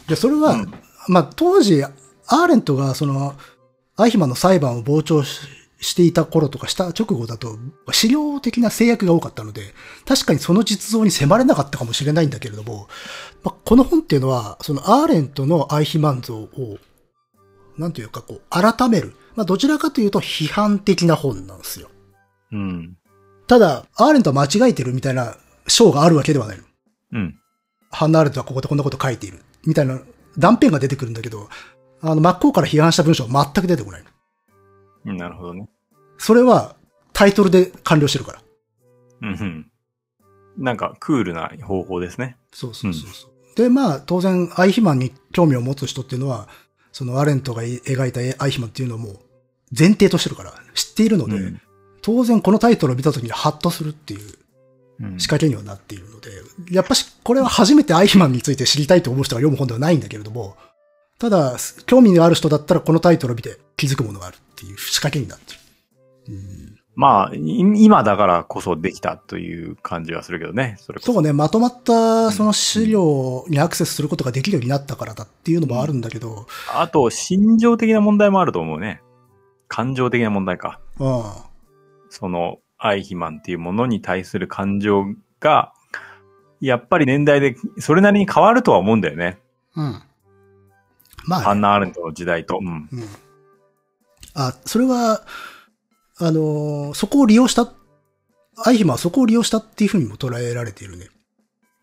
で、それは、
うん
まあ、当時、アーレントが、その、アイヒマンの裁判を傍聴ししていた頃とかした直後だと、資料的な制約が多かったので、確かにその実像に迫れなかったかもしれないんだけれども、まあ、この本っていうのは、そのアーレントのアイヒマン像を、なんていうか、こう、改める。まあ、どちらかというと批判的な本なんですよ。
うん。
ただ、アーレントは間違えてるみたいな章があるわけではないの。
うん。
ハンナ・アーレントはここでこんなこと書いている。みたいな断片が出てくるんだけど、あの、真っ向から批判した文章は全く出てこない。
うんなるほどね。
それはタイトルで完了してるから。
うんうん。なんか、クールな方法ですね。
そうそうそうそう。で、まあ、当然、アイヒマンに興味を持つ人っていうのは、そのアレントが描いたアイヒマンっていうのをもう前提としてるから、知っているので、
うん。
当然このタイトルを見た時にハッとするっていう
うん。
仕掛けにはなっているので、やっぱし、これは初めてアイヒマンについて知りたいと思う人が読む本ではないんだけれども、ただ、興味のある人だったらこのタイトルを見て気づくものがあるっていう仕掛けになってる。うん
まあ、い今だからこそできたという感じはするけどね。そそ。
そうね、まとまったその資料にアクセスすることができるようになったからだっていうのもあるんだけど、
あと、心情的な問題もあると思うね。感情的な問題か。
うん。
その、愛肥満っていうものに対する感情が、やっぱり年代でそれなりに変わるとは思うんだよね。
うん。まあ、
ハンナ・アーレントの時代と。うん。
うん。あ、それは、あのーそこを利用した、アイヒマはそこを利用したっていうふうにも捉えられているね。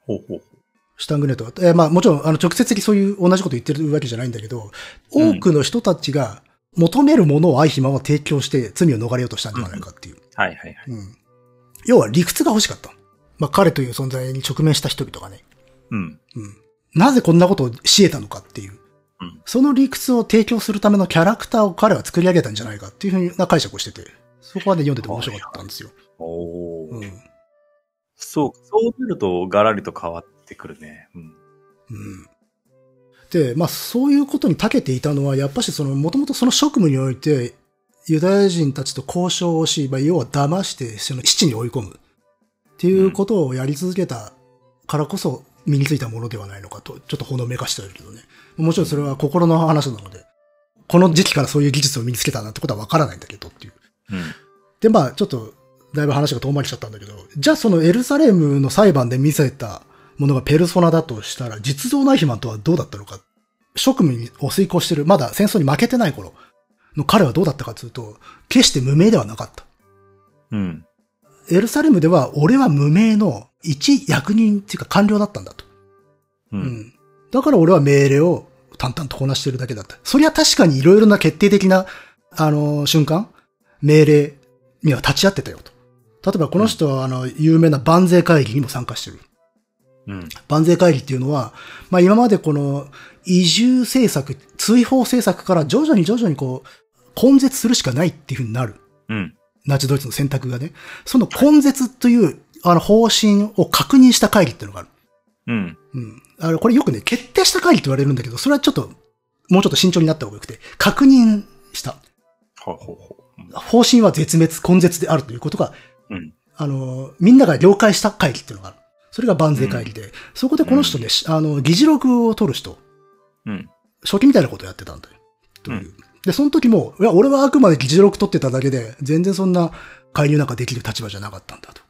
ほうほう。
シュタングネットは。えーまあもちろん、あの、直接的にそういう同じこと言ってるわけじゃないんだけど、
うん
多くの人たちが求めるものをアイヒマは提供して罪を逃れようとしたんじゃないかっていう。
はいはいはい。
うん。要は理屈が欲しかった。まあ彼という存在に直面した人々がね。
うん。
うん。なぜこんなことをし得たのかっていう。
うん
その理屈を提供するためのキャラクターを彼は作り上げたんじゃないかっていうふうな解釈をしてて、そこはね、読んでて面白かったんですよ。
おー
うん。
そう、そうなるとガラリと変わってくるね。うん。
うん。で、まあそういうことに長けていたのは、やっぱしその、もともとその職務において、ユダヤ人たちと交渉をし、まあ、要は騙して、その父に追い込む。っていうことをやり続けたからこそ身についたものではないのかと、ちょっとほのめかしてるけどね。もちろんそれは心の話なので、この時期からそういう技術を身につけたなんてことはわからないんだけどっていう。
うん。
で、まあ、ちょっと、だいぶ話が遠回りしちゃったんだけど、じゃあそのエルサレムの裁判で見せたものがペルソナだとしたら、実像ナイヒマンとはどうだったのか。職務を遂行してる、まだ戦争に負けてない頃の彼はどうだったかというと、決して無名ではなかった。
うん。
エルサレムでは、俺は無名の一役人っていうか官僚だったんだと。
う。
うんん。だから俺は命令を淡々とこなしてるだけだった。そりゃ確かにいろいろな決定的な、あの、瞬間、命令には立ち会ってたよと。例えばこの人は、あの、有名な万税会議にも参加してる。
うん。
万税会議っていうのは、まあ今までこの移住政策、追放政策から徐々に徐々にこう、根絶するしかないっていうふうになる。
うん。
ナチドイツの選択がね。その根絶という、あの方針を確認した会議っていうのがある。
うん。
うん。あの、これよくね、決定した会議って言われるんだけど、それはちょっと、もうちょっと慎重になった方がよくて、確認した。
ほうほうほう。
方針は絶滅、根絶であるということが、
うん。
あの、みんなが了解した会議っていうのがある。それが万税会議で、そこでこの人ね、しあの、議事録を取る人、
うん。
初期みたいなことをやってたんだよ。という
うん
で、その時も、いや、俺はあくまで議事録取ってただけで、全然そんな介入なんかできる立場じゃなかったんだと。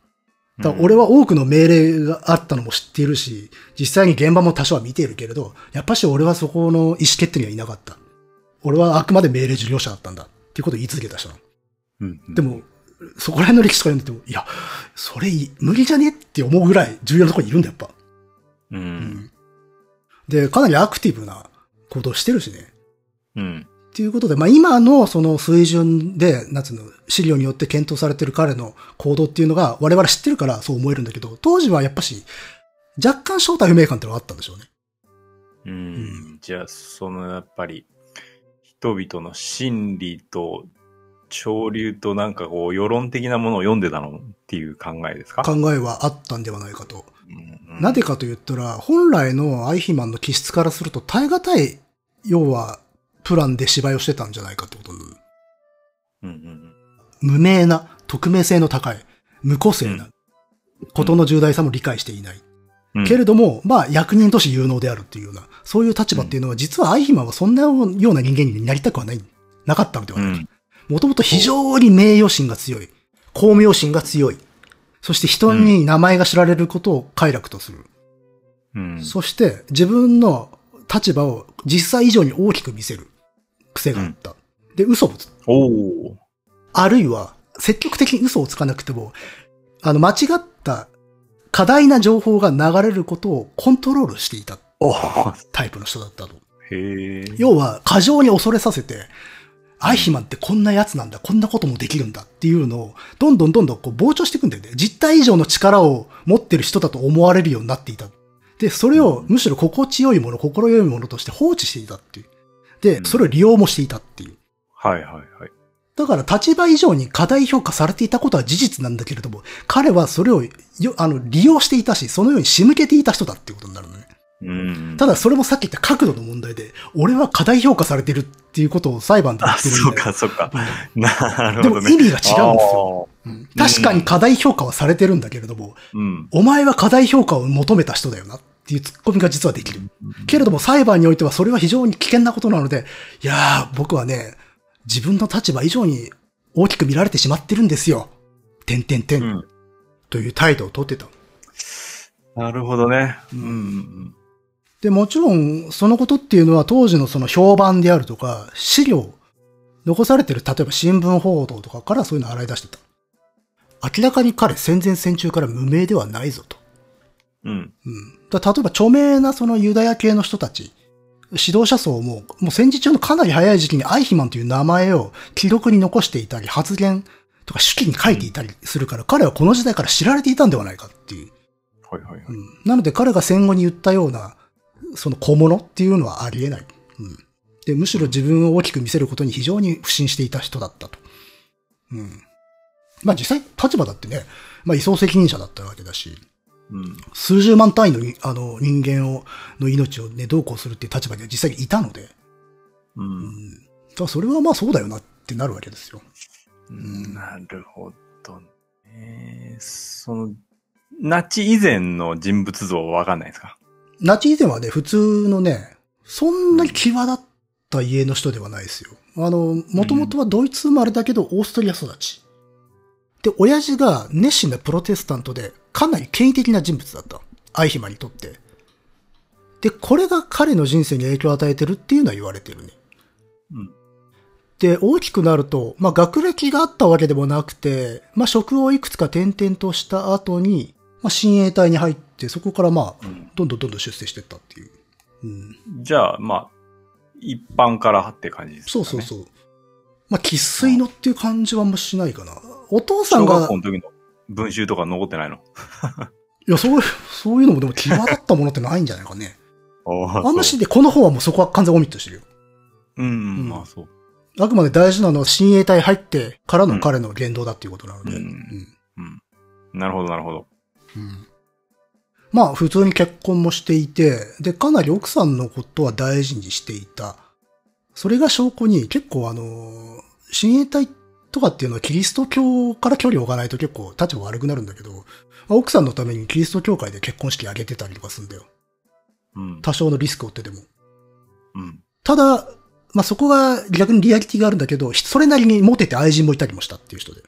だから俺は多くの命令があったのも知っているし、実際に現場も多少は見ているけれど、やっぱし俺はそこの意思決定にはいなかった。俺はあくまで命令受領者だったんだ。っていうことを言い続けた人なの。
うん。
でも、そこら辺の歴史とか読んでても、いや、それ無理じゃねって思うぐらい重要なところにいるんだよ、やっぱ。
うん。
で、かなりアクティブな行動をしてるしね。
うん。
っていうことで、まあ今のその水準で、なんつうの、資料によって検討されてる彼の行動っていうのが我々知ってるからそう思えるんだけど、当時はやっぱし、若干正体不明感ってのがあったんでしょうね。
うん。じゃあ、そのやっぱり、人々の心理と、潮流となんかこう、世論的なものを読んでたのっていう考えですか？
考えはあったんではないかと。
うん
なぜかと言ったら、本来のアイヒマンの気質からすると耐え難い、要は、プランで芝居をしてたんじゃないかってことに
うんうん
無名な、匿名性の高い、無個性な、ことの重大さも理解していない。
うん。
けれども、まあ、役人として有能であるっていうような、そういう立場っていうのは、実はアイヒマンはそんなような人間になりたくはない、なかったのでは
う
ないか。
ん。
もともと非常に名誉心が強い、公明心が強い、そして人に名前が知られることを快楽とする。
うん。
そして自分の立場を実際以上に大きく見せる癖があった。で、嘘をつ、
おお。
あるいは積極的に嘘をつかなくても、あの、間違った過大な情報が流れることをコントロールしていた
お
タイプの人だったと。
へえ。
要は、過剰に恐れさせて、アイヒマンってこんなやつなんだ、こんなこともできるんだっていうのを、どんどんどんどんこう膨張していくんだよね。実体以上の力を持ってる人だと思われるようになっていた。で、それをむしろ心地よいもの、心よいものとして放置していたっていう。で
う、ん
それを利用もしていたっていう。
はいはいはい。
だから立場以上に過大評価されていたことは事実なんだけれども、彼はそれをよあの利用していたし、そのように仕向けていた人だっていうことになるのね。
うん。
ただそれもさっき言った角度の問題で、俺は過大評価されてるっていうことを裁判で言
あ、
ってる
そう
んだよ。
かそうか。
うん
なる
で
ほどね。
も意味が違うんですよ。うん確かに過大評価はされてるんだけれども、
うん。
お前は過大評価を求めた人だよなっていうツッコミが実はできる。けれども裁判においてはそれは非常に危険なことなので、いやー、僕はね、自分の立場以上に大きく見られてしまってるんですよ。てんてんて。
うんん。
という態度をとってた。
なるほどね。うんうん
で、もちろん、そのことっていうのは当時のその評判であるとか、資料、残されてる、例えば新聞報道とかからそういうのを洗い出してた。明らかに彼戦前戦中から無名ではないぞと。
うん。うん。
うん。だ例えば著名なそのユダヤ系の人たち、指導者層も、もう戦時中のかなり早い時期にアイヒマンという名前を記録に残していたり、発言とか手記に書いていたりするから、彼はこの時代から知られていたんではないかっていう。
はいはいはい。
うん。なので彼が戦後に言ったような、その小物っていうのはありえない。うん。で、むしろ自分を大きく見せることに非常に不信していた人だったと。うん。まあ実際立場だってね、まあ移送責任者だったわけだし、
うん。
数十万単位のにあの人間を、の命をね、どうこうするっていう立場には実際にいたので、
う。
うんん。だからそれはまあそうだよなってなるわけですよ。
うんなるほどね。その、ナチ以前の人物像はわかんないですか？
ナチ以前はね、普通のね、そんなに際立った家の人ではないですよ。あの、もともとはドイツ生まれだけど、オーストリア育ち。で、親父が熱心なプロテスタントで、かなり権威的な人物だった。アイヒマンにとって。で、これが彼の人生に影響を与えてるっていうのは言われてるね。
うん。
で、大きくなると、まあ、学歴があったわけでもなくて、まあ、職をいくつか転々とした後に、まあ、親衛隊に入って、そこからまあ、
うん
どんどんどんどん出世していったっていう。うん。
じゃあ、まあ、一般からって感じですかね。
そうそうそう。まあ、喫水のっていう感じはあんましないかな。お父さん
小学
が、
校の時の文集とか残ってないの？
いや、そういう、そういうのもでも際立ったものってないんじゃないかね。あんましで、この方はもうそこは完全オミットしてるよ。
う。うん、
うん
まあそう。
あくまで大事なのは親衛隊入ってからの彼の言動だっていうことなので。
うん
うん
うん。なるほど、なるほど。
うんまあ、普通に結婚もしていて、で、かなり奥さんのことは大事にしていた。それが証拠に、結構あの、親衛隊とかっていうのはキリスト教から距離を置かないと結構立場悪くなるんだけど、まあ奥さんのためにキリスト教会で結婚式挙げてたりとかするんだよ。
うん。
多少のリスクを負ってでも。
うん。
ただ、まあそこが逆にリアリティがあるんだけど、それなりにモテて愛人もいたりもしたっていう人で。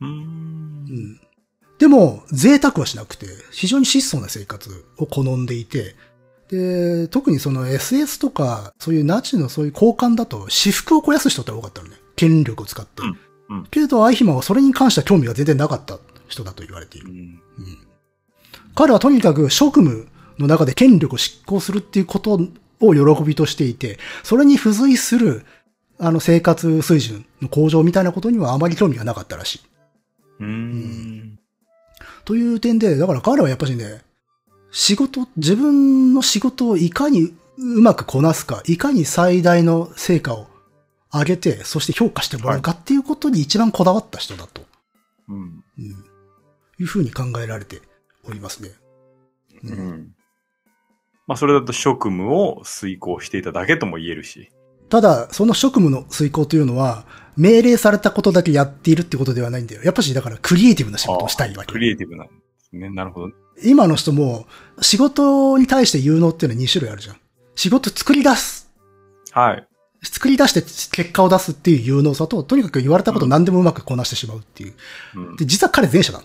うー。
うんん。でも、贅沢はしなくて、非常に質素な生活を好んでいて、で、特にその SS とか、そういうナチのそういう交換だと、私服を肥やす人って多かったのね。権力を使って。
うんうん
けれど、アイヒマンはそれに関しては興味が全然なかった人だと言われている。
うん。
うん彼はとにかく職務の中で権力を執行するっていうことを喜びとしていて、それに付随する、あの、生活水準の向上みたいなことにはあまり興味がなかったらしい。
うーん。
という点で、だから彼はやっぱりね、仕事、自分の仕事をいかにうまくこなすか、いかに最大の成果を上げて、そして評価してもらうかっていうことに一番こだわった人だと、
うん。
うん、いうふうに考えられておりますね。う
うんん。まあ、それだと職務を遂行していただけとも言えるし。
ただ、その職務の遂行というのは、命令されたことだけやっているってことではないんだよ。やっぱし、だからクリエイティブな仕事をしたいわけ
ク。リエイティブなんですね。なるほど。
今の人も、仕事に対して有能っていうのは2種類あるじゃん。仕事作り出す。
はい。
作り出して結果を出すっていう有能さと、とにかく言われたこと何でもうまくこなしてしまうっていう。
うん
で、実は彼前者だ。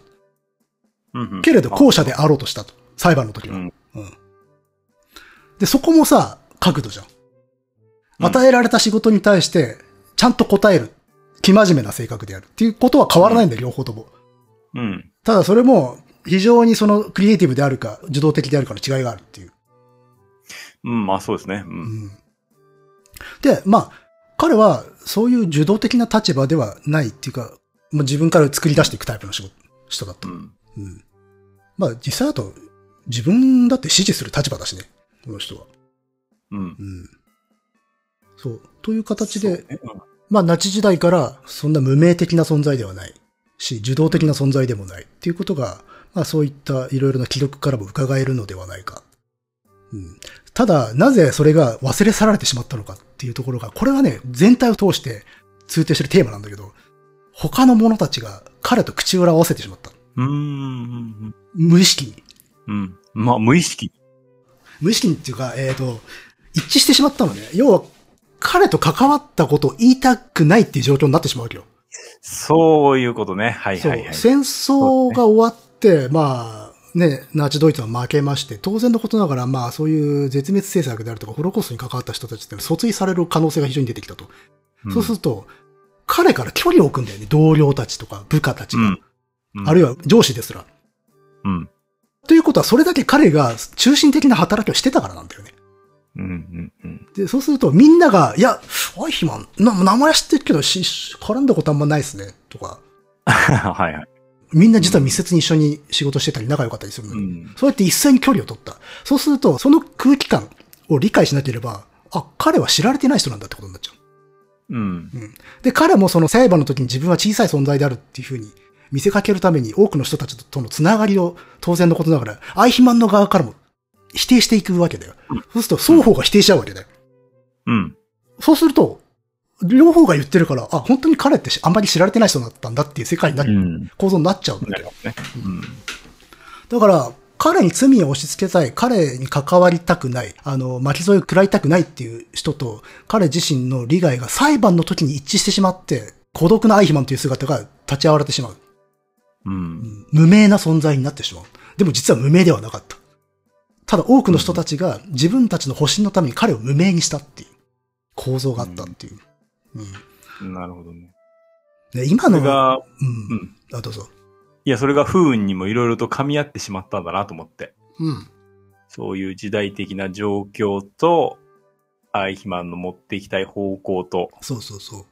うんうん
けれど後者であろうとしたと。裁判の時は。
うん。
うん。で、そこもさ、角度じゃん。
うん
与えられた仕事に対して、ちゃんと答える。生真面目な性格である。っていうことは変わらないんだよ、両方とも。
うん。
ただそれも、非常にそのクリエイティブであるか、受動的であるかの違いがあるっていう。
うん、まあそうですね。う。
うんん。で、まあ、彼はそういう受動的な立場ではないっていうか、まあ、自分から作り出していくタイプの仕事、人だった。
うん。
うん。まあ実際だと、自分だって支持する立場だしね、この人は。
うん。
うん。そう。という形で、まあナチ時代からそんな無名的な存在ではないし、受動的な存在でもないっていうことが、まあそういったいろいろな記録からも伺えるのではないか。うん。ただ、なぜそれが忘れ去られてしまったのかっていうところが、これはね、全体を通して通底してるテーマなんだけど、他の者たちが彼と口裏を合わせてしまった。
うーん。
無意識に。
うん。まあ無意識。
無意識にっていうか、えっ、と、一致してしまったのね。要は、彼と関わったことを言いたくないっていう状況になってしまうわけよ。
そういうことね。はい。はいはい。
戦争が終わって、まあ、ね、ナチドイツは負けまして、当然のことながら、まあ、そういう絶滅政策であるとか、ホロコーストに関わった人たちって訴追される可能性が非常に出てきたと。
うん
そうすると、彼から距離を置くんだよね。同僚たちとか、部下たちが。
うん。うん
あるいは上司ですら。
うん。
ということは、それだけ彼が中心的な働きをしてたからなんだよね。
うん。うん。うん。
で、そうするとみんなが、いや、アイヒマン、な名前は知ってるけど、し、絡んだことあんまないっすね、とか。
はいはい。
みんな実は密接に一緒に仕事してたり仲良かったりするのよ
うん。
そうやって一斉に距離を取った。そうすると、その空気感を理解しなければ、あ、彼は知られてない人なんだってことになっちゃう。
うん。
で、彼もその裁判の時に自分は小さい存在であるっていうふうに見せかけるために多くの人たちとのつながりを当然のことながら、アイヒマンの側からも否定していくわけだよ。そうすると双方が否定しちゃうわけだよ。
うん。
そうすると、両方が言ってるから、あ、本当に彼ってあんまり知られてない人だったんだっていう世界にな、
うん。
構造になっちゃうんだよ
なる。ほどね。うん。
だから、彼に罪を押し付けたい、彼に関わりたくない、あの、巻き添えを食らいたくないっていう人と、彼自身の利害が裁判の時に一致してしまって、孤独なアイヒマンという姿が立ち会われてしまう。
うん。
無名な存在になってしまう。でも実は無名ではなかった。ただ多くの人たちが自分たちの保身のために彼を無名にしたっていう構造があったっていう。うん
なるほどね。
で今の、
が、
うん。
うん。
あ、どうぞ。
いや、それが不運にもいろいろと噛み合ってしまったんだなと思って。
うん。
そういう時代的な状況と、アイヒマンの持っていきたい方向と、
そうそうそう。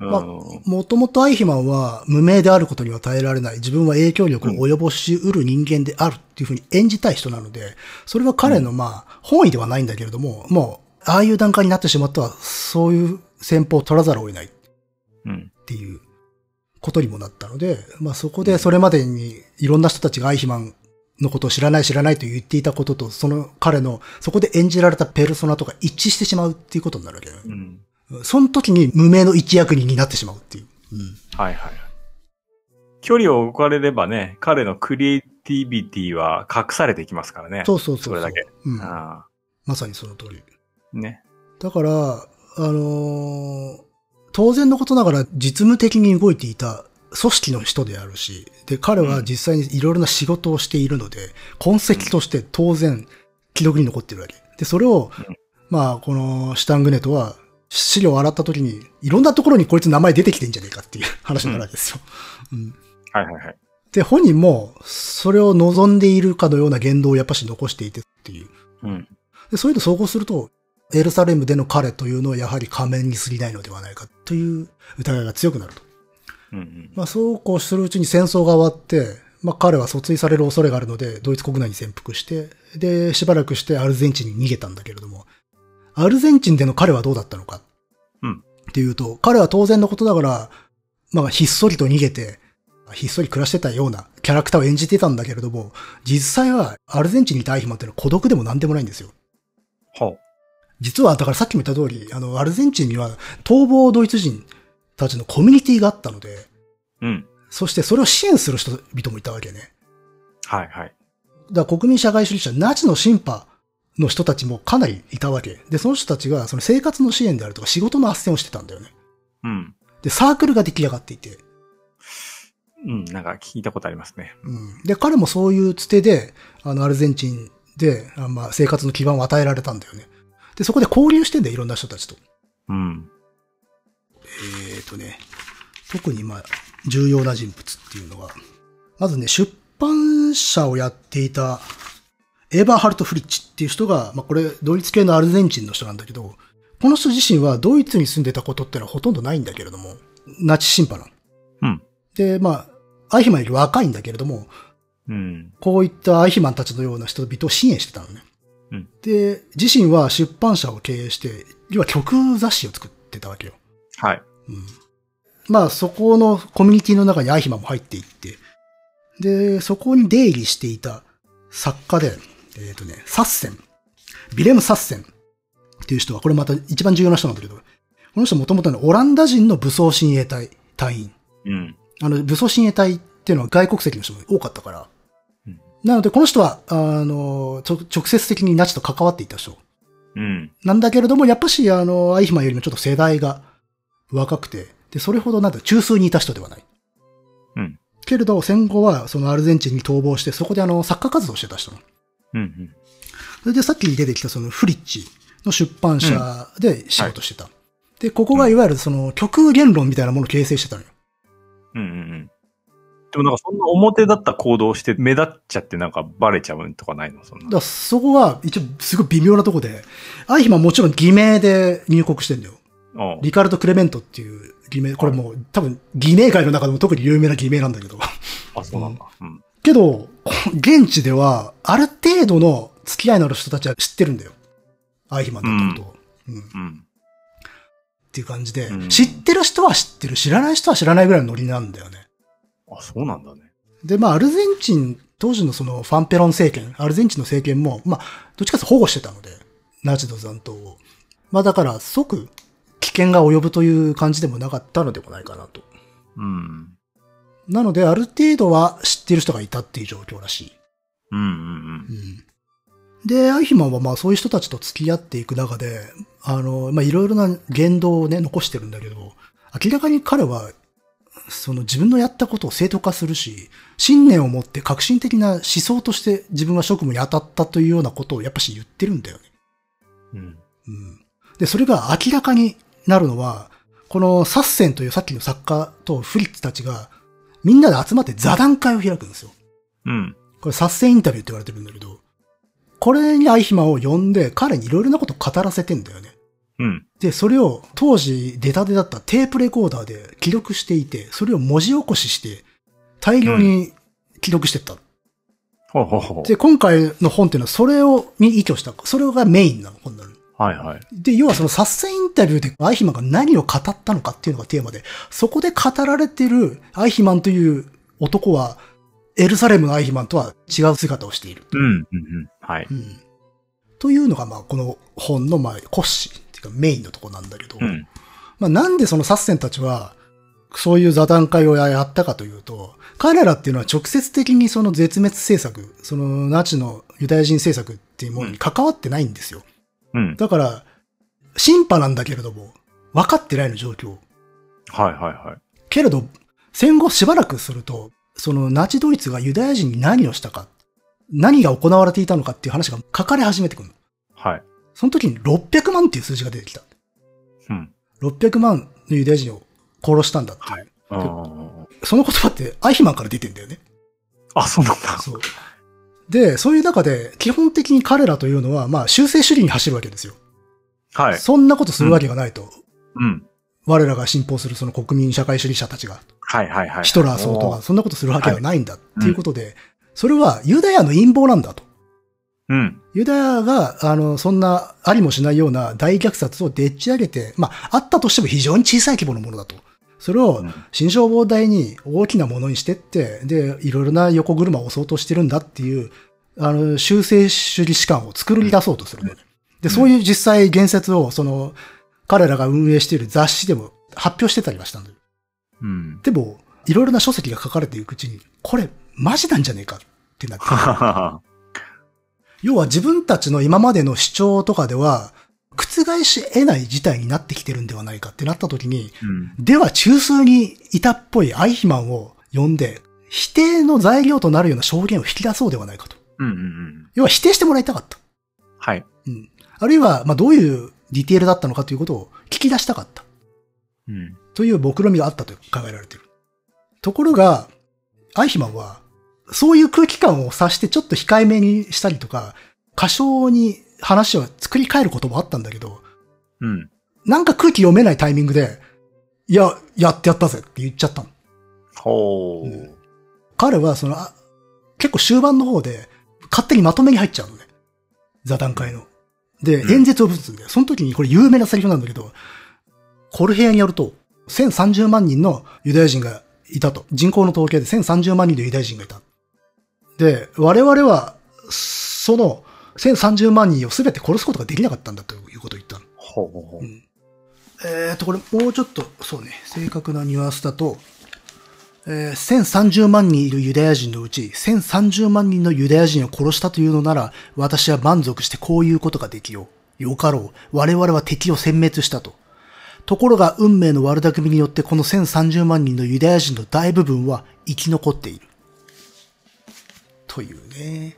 うん。
まあもともとアイヒマンは無名であることには耐えられない、自分は影響力を及ぼしうる人間であるっていうふうに演じたい人なので、それは彼のまあ、本意ではないんだけれども、もう、ああいう段階になってしまったら、そういう戦法を取らざるを得ないっ
うん。
ていうことにもなったので、まあそこでそれまでにいろんな人たちがアイヒマンのことを知らない知らないと言っていたことと、その彼の、そこで演じられたペルソナとか一致してしまうっていうことになるわけだよね。
うん。
その時に無名の一役人になってしまうっていう。うん
はいはいはい。距離を置かれればね、彼のクリエイティビティは隠されていきますからね。
そうそうそうそ
れだけ。
うん。
あ
まさにその通り。
あ。ね。
だから、あのー当然のことながら実務的に動いていた組織の人であるし、で、彼は実際にいろいろな仕事をしているので、痕跡として当然記録に残ってるわけ。で、それを、
うん
まあ、このシュタングネトは資料を洗った時に、いろんなところにこいつ名前出てきてんじゃねえかっていう話になるわけですよ。うん
はいはいはい。
で、本人も、それを望んでいるかのような言動をやっぱし残していてっていう。
うん。
で、そういうの総合すると、エルサレムでの彼というのはやはり仮面に過ぎないのではないかという疑いが強くなると。
うんうん。
まあそうこうするうちに戦争が終わって、まあ彼は訴追される恐れがあるので、ドイツ国内に潜伏して、で、しばらくしてアルゼンチンに逃げたんだけれども、アルゼンチンでの彼はどうだったのか。
うん
っていうと、彼は当然のことながら、まあひっそりと逃げて、ひっそり暮らしてたようなキャラクターを演じてたんだけれども、実際はアルゼンチンにいたアイヒマンっていうのは孤独でも何でもないんですよ。
ほ
実は、だからさっきも言った通り、あの、アルゼンチンには逃亡ドイツ人たちのコミュニティがあったので、
う。うん。
そしてそれを支援する人々もいたわけね。
はいはい。
だから国民社会主義者、ナチのシンパの人たちもかなりいたわけ。で、その人たちがその生活の支援であるとか仕事の斡旋をしてたんだよね。
うん。
で、サークルが出来上がっていて。
うん。なんか聞いたことありますね。
うん。で、彼もそういうつてで、あの、アルゼンチンで、あまあ、生活の基盤を与えられたんだよね。で、そこで交流してんだよ、いろんな人たちと。
うん。
えーとね、特にまあ、重要な人物っていうのが、まずね、出版社をやっていた、エーバーハルト・フリッチっていう人が、まあこれ、ドイツ系のアルゼンチンの人なんだけど、この人自身はドイツに住んでたことってのはほとんどないんだけれども、ナチシンパなの。
うん。
で、まあ、アイヒマンより若いんだけれども、
うん。
こういったアイヒマンたちのような人々を支援してたのね。
うん
で、自身は出版社を経営して、要は曲雑誌を作ってたわけよ。
はい。
うんまあ、そこのコミュニティの中にアイヒマンも入っていって、で、そこに出入りしていた作家で、えっ、とね、サッセン。ビレム・サッセンっていう人は、これまた一番重要な人なんだけど、この人もともとオランダ人の武装親衛隊隊員。
うん。
あの、武装親衛隊っていうのは外国籍の人も多かったから。
うん
なので、この人は、あの、直接的にナチと関わっていた人。
うん。
なんだけれども、やっぱし、あの、アイヒマンよりもちょっと世代が若くて、で、それほどなんだ、中枢にいた人ではない。
うん。
けれど、戦後は、そのアルゼンチンに逃亡して、そこであの、作家活動をしてた人。
うん。うん。
それで、さっき出てきたその、フリッチの出版社で仕事してた。で、ここがいわゆるその、極右言論みたいなものを形成してたのよ。
うんうんうん。でもなんかそんな表だった行動をして目立っちゃってなんかバレちゃうとかないの？そんな。
だそこが一応すごい微妙なとこで、アイヒマンもちろん偽名で入国してんだよ。リカルド・クレメントっていう偽名、これもう多分偽名界の中でも特に有名な偽名なんだけど。
あ、そうなんだ。うん。
けど、現地ではある程度の付き合いのある人たちは知ってるんだよ。アイヒマンだったことを。うん。っ
うん。
ていう感じで、
うん
知ってる人は知ってる、知らない人は知らないぐらいのノリなんだよね。
あ、そうなんだね。
で、まあ、アルゼンチン、当時のそのファンペロン政権、アルゼンチンの政権も、まあ、どっちかと保護してたので、ナチの残党を。まあ、だから、即、危険が及ぶという感じでもなかったのでもないかなと。
うん。
なので、ある程度は知っている人がいたっていう状況らしい。
うんうん
うん。で、アイヒマンはまあそういう人たちと付き合っていく中で、あの、まあいろいろな言動をね、残してるんだけど、明らかに彼は、その自分のやったことを正当化するし、信念を持って革新的な思想として自分は職務に当たったというようなことをやっぱし言ってるんだよね。
うん。うん。
うん。で、それが明らかになるのは、このサッセンというさっきの作家とフリッツたちが、みんなで集まって座談会を開くんですよ。
うん。
これ、サッセンインタビューって言われてるんだけど、これにアイヒマンを呼んで、彼にいろいろなことを語らせてんだよね。
うん。
で、それを当時出たてだったテープレコーダーで記録していて、それを文字起こしして、大量に記録してった。
ほうほうほう。
で、今回の本っていうのはそれを、に依拠した、それがメインなの、本になる。
はいはい。
で、要はそのサッセンインタビューでアイヒマンが何を語ったのかっていうのがテーマで、そこで語られてるアイヒマンという男は、エルサレムのアイヒマンとは違う姿をしている。
うん。うん。うん。はい。
うん。というのが、まあ、この本の、まあ、骨子っていうかメインのとこなんだけど、
うん。
まあ、なんでそのサッセンたちは、そういう座談会をやったかというと、彼らっていうのは直接的にその絶滅政策、そのナチのユダヤ人政策っていうものに関わってないんですよ。
うん。
だから、審判なんだけれども、分かってないの状況。
はいはいはい。
けれど、戦後しばらくすると、そのナチドイツがユダヤ人に何をしたか、何が行われていたのかっていう話が書かれ始めてくるの。
はい。
その時に600万っていう数字が出てきた。
うん。
600万のユダヤ人を殺したんだっていう。
はい
その言葉ってアイヒマンから出てんだよね。
あ、そうなんだ。
そう。で、そういう中で、基本的に彼らというのは、まあ、修正主義に走るわけですよ。
はい。
そんなことするわけがないと。
うん。
我らが信奉するその国民社会主義者たちが、
はいはいはい。
ヒトラー総統がそんなことするわけがないんだっていうことで、それはユダヤの陰謀なんだと。
うん。
ユダヤが、あの、そんなありもしないような大虐殺をでっち上げて、まあ、あったとしても非常に小さい規模のものだと。それを
うん
新消防隊に大きなものにしてって、で、いろいろな横車を襲おうとしてるんだっていう、あの、修正主義士官を作り出そうとするのね。で、そういう実際言説を、その、彼らが運営している雑誌でも発表してたりはしたんだよ。
うん。
でも、いろいろな書籍が書かれていくうちに、これ、マジなんじゃねえかってなって。要は自分たちの今までの主張とかでは、覆し得ない事態になってきてるんではないかってなった時に、
うん。
では中枢にいたっぽいアイヒマンを呼んで、否定の材料となるような証言を引き出そうではないかと。
うんうんうん。
要は否定してもらいたかった。
はい。
うん。あるいは、まあ、どういうディテールだったのかということを聞き出したかった。
うん。
という目論みがあったと考えられている。ところが、アイヒマンは、そういう空気感を察してちょっと控えめにしたりとか、過小に話を作り変えることもあったんだけど、
うん。
なんか空気読めないタイミングで、いや、やってやったぜって言っちゃったの。
ほう。
うん彼はその、あ結構終盤の方で、勝手にまとめに入っちゃうのね。座談会の。で、
うん
演説をぶつんで、その時にこれ有名なセリフなんだけど、コルヘアによると、1030万人のユダヤ人がいたと。人口の統計で1030万人のユダヤ人がいた。で、我々は、その1030万人を全て殺すことができなかったんだということを言ったの。
ほうほうほう。
えーと、これもうちょっと、そうね、正確なニュアンスだと、えー1030万人いるユダヤ人のうち、1030万人のユダヤ人を殺したというのなら、私は満足してこういうことができよう。よかろう。我々は敵を殲滅したと。ところが運命の悪巧みによってこの1030万人のユダヤ人の大部分は生き残っている。というね。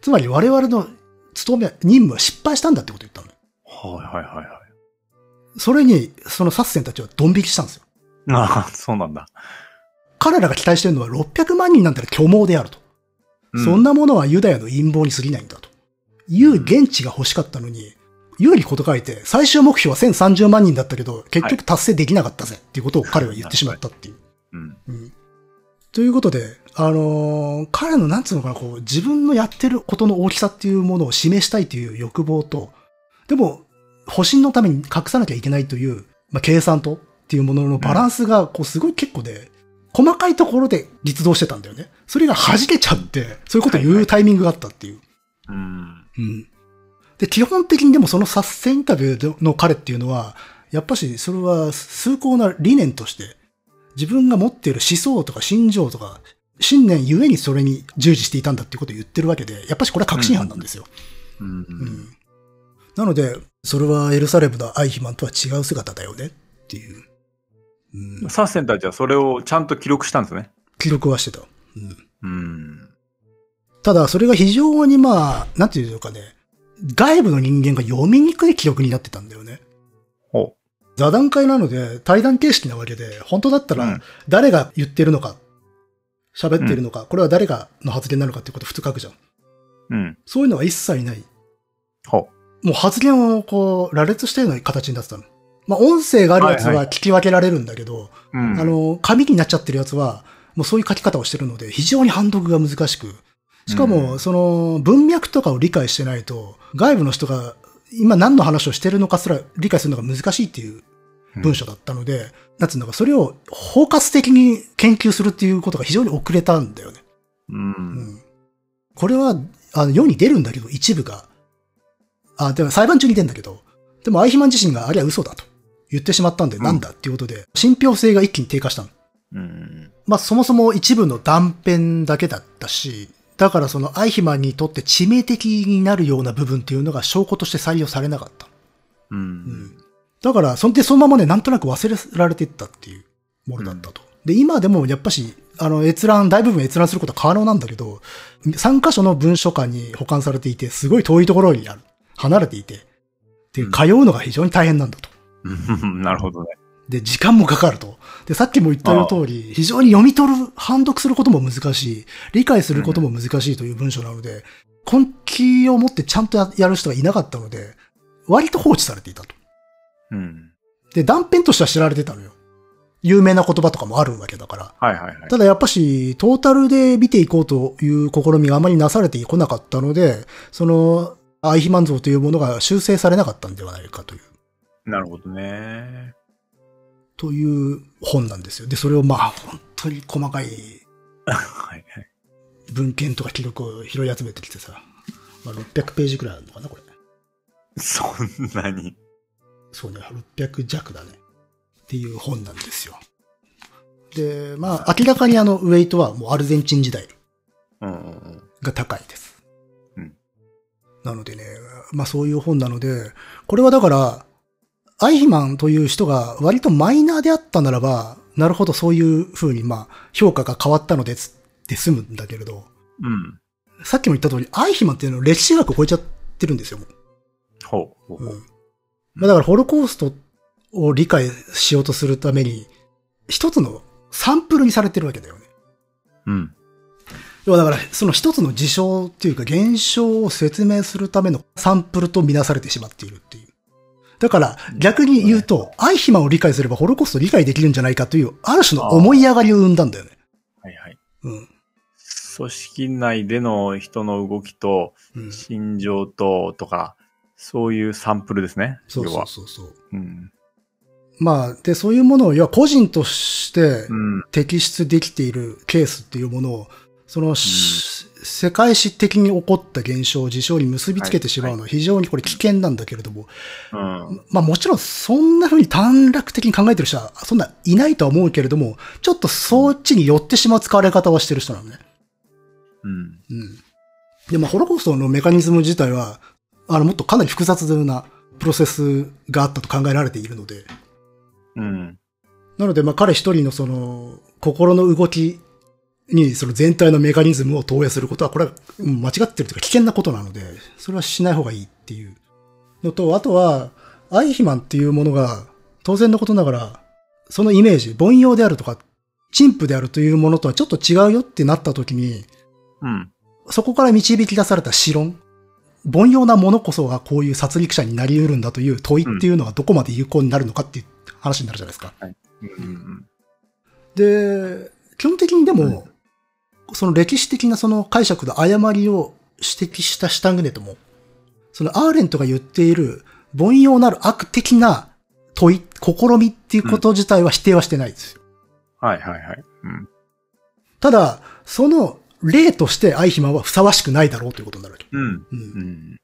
つまり我々の務め、任務は失敗したんだってことを言ったの。
はいはいはいはい。
それに、そのサッセンたちはドン引きしたんですよ。
ああ、そうなんだ。
彼らが期待しているのは600万人なんたら虚妄であると。
う
そんなものはユダヤの陰謀に過ぎないんだと。いう現地が欲しかったのに、有利こと書いて、最終目標は1030万人だったけど、結局達成できなかったぜっていうことを彼は言ってしまったっていう。
うん。
うんということで、あのー彼のなんつうのかな、こう、自分のやってることの大きさっていうものを示したいという欲望と、でも、保身のために隠さなきゃいけないという、まあ、計算とっていうもののバランスが、こう、すごい結構で、細かいところで立動してたんだよね。それが弾けちゃって、そういうことを言うタイミングがあったっていう。
うん。
うん。で、基本的にでもそのサスインタビューの彼っていうのは、やっぱしそれは崇高な理念として、自分が持っている思想とか心情とか、信念ゆえにそれに従事していたんだっていうことを言ってるわけで、やっぱしこれは確信犯なんですよ。
うん。
うんなので、それはエルサレムのアイヒマンとは違う姿だよねっていう。うん、
サッセンたちはそれをちゃんと記録したんですね。
記録はしてた。うん
うん。
ただ、それが非常にまあ、なんていうのかね、外部の人間が読みにくい記録になってたんだよね。
ほ
座談会なので対談形式なわけで、本当だったら
うん
誰が言ってるのか、喋ってるのか、これは誰がの発言なのかっていうことを普通書くじゃん。
う。うん。
そういうのは一切ない。
ほ
もう発言をこう、羅列したような形になってたの。まあ、音声があるやつ
はいは
は聞き分けられるんだけど、
う。うん。
あ、の、紙になっちゃってるやつは、もうそういう書き方をしてるので、非常に判読が難しく、しか
う
も、その、文脈とかを理解してないと、外部の人が今何の話をしてるのかすら理解するのが難しいっていう文章だったので、なんつうのか、それを包括的に研究するっていうことが非常に遅れたんだよね。
う。
うんん。これは、あの、世に出るんだけど、一部が。あ、でも裁判中に出るんだけど、でもアイヒマン自身があれは嘘だと言ってしまったんで、
ん
なんだっていうことで、信憑性が一気に低下したの。
うん。
まあそもそも一部の断片だけだったし、だからそのアイヒマンにとって致命的になるような部分っていうのが証拠として採用されなかった。
う。
うんん。だから、そんでそのままね、なんとなく忘れられていったっていうものだったと。で、今でもやっぱし、あの、閲覧、大部分閲覧することは可能なんだけど、3箇所の文書館に保管されていて、すごい遠いところにある。離れていて。で、
うん
通うのが非常に大変なんだと。
うん なるほどね。
で、時間もかかると。で、さっきも言ったよう通り、非常に読み取る、判読することも難しい、理解することも難しいという文章なので、根気を持ってちゃんとややる人がいなかったので、割と放置されていたと。
うん。
で、断片としては知られてたのよ。有名な言葉とかもあるわけだから。
はいはいはい。
ただやっぱし、トータルで見ていこうという試みがあまりなされてこなかったので、その、アイヒマン像というものが修正されなかったんではないかという。
なるほどね。
という本なんですよ。で、それをまあ、本当に細かい
はいはい。
文献とか記録を拾い集めてきてさ、まあ、600ページくらいあるのかな、これ。
そんなに。
そうね、600弱だね。っていう本なんですよ。で、まあ、明らかにあの、ウェイトはもうアルゼンチン時代。が高いです。
うん
なのでね、まあそういう本なので、これはだから、アイヒマンという人が割とマイナーであったならば、なるほどそういう風にまあ評価が変わったのですって済むんだけれど、
うん。
さっきも言った通り、アイヒマンっていうのは歴史学を超えちゃってるんですよ、う
ほうほう。う
んまあ、だからホロコーストを理解しようとするために、一つのサンプルにされてるわけだよね。
うん。
要はだから、その一つの事象っていうか現象を説明するためのサンプルとみなされてしまっているっていう。だから、逆に言うと、アイヒマンを理解すればホロコーストを理解できるんじゃないかという、ある種の思い上がりを生んだんだよね。
はいはい。
うん。
組織内での人の動きと、
うん。
心情と、とか、そういうサンプルですね。
そうそう。そうそう。
うん。
まあ、で、そういうものを、要は個人として
うん。
摘出できているケースっていうものを、その、し世界史的に起こった現象を事象に結びつけてしまうのは非常にこれ危険なんだけれども、
うん。
まあもちろんそんな風に短絡的に考えてる人はそんないないとは思うけれども、ちょっとそっちに寄ってしまう使われ方はしてる人なのね。
うん。
うん。で、まあホロコーストのメカニズム自体は、あのもっとかなり複雑なプロセスがあったと考えられているので、
うん。
なのでまあ彼一人のその心の動きにその全体のメカニズムを投影することは、これはうん間違ってるというか危険なことなので、それはしない方がいいっていうのと、あとは、アイヒマンっていうものが、当然のことながら、そのイメージ、凡庸であるとか、陳腐であるというものとはちょっと違うよってなった時に、
うん。
そこから導き出された詩論、凡庸なものこそがこういう殺戮者になり得るんだという問いっていうのはどこまで有効になるのかっていう話になるじゃないですか。
うん。
で、基本的にでも、その歴史的なその解釈の誤りを指摘したシュタングネットも、そのアーレントが言っている凡庸なる悪的な問い、試みっていうこと自体は否定はしてないですよ。
はいはいはい。うん。
ただ、その例としてアイヒマンはふさわしくないだろうということになるわけ。
うん。
うん
うん。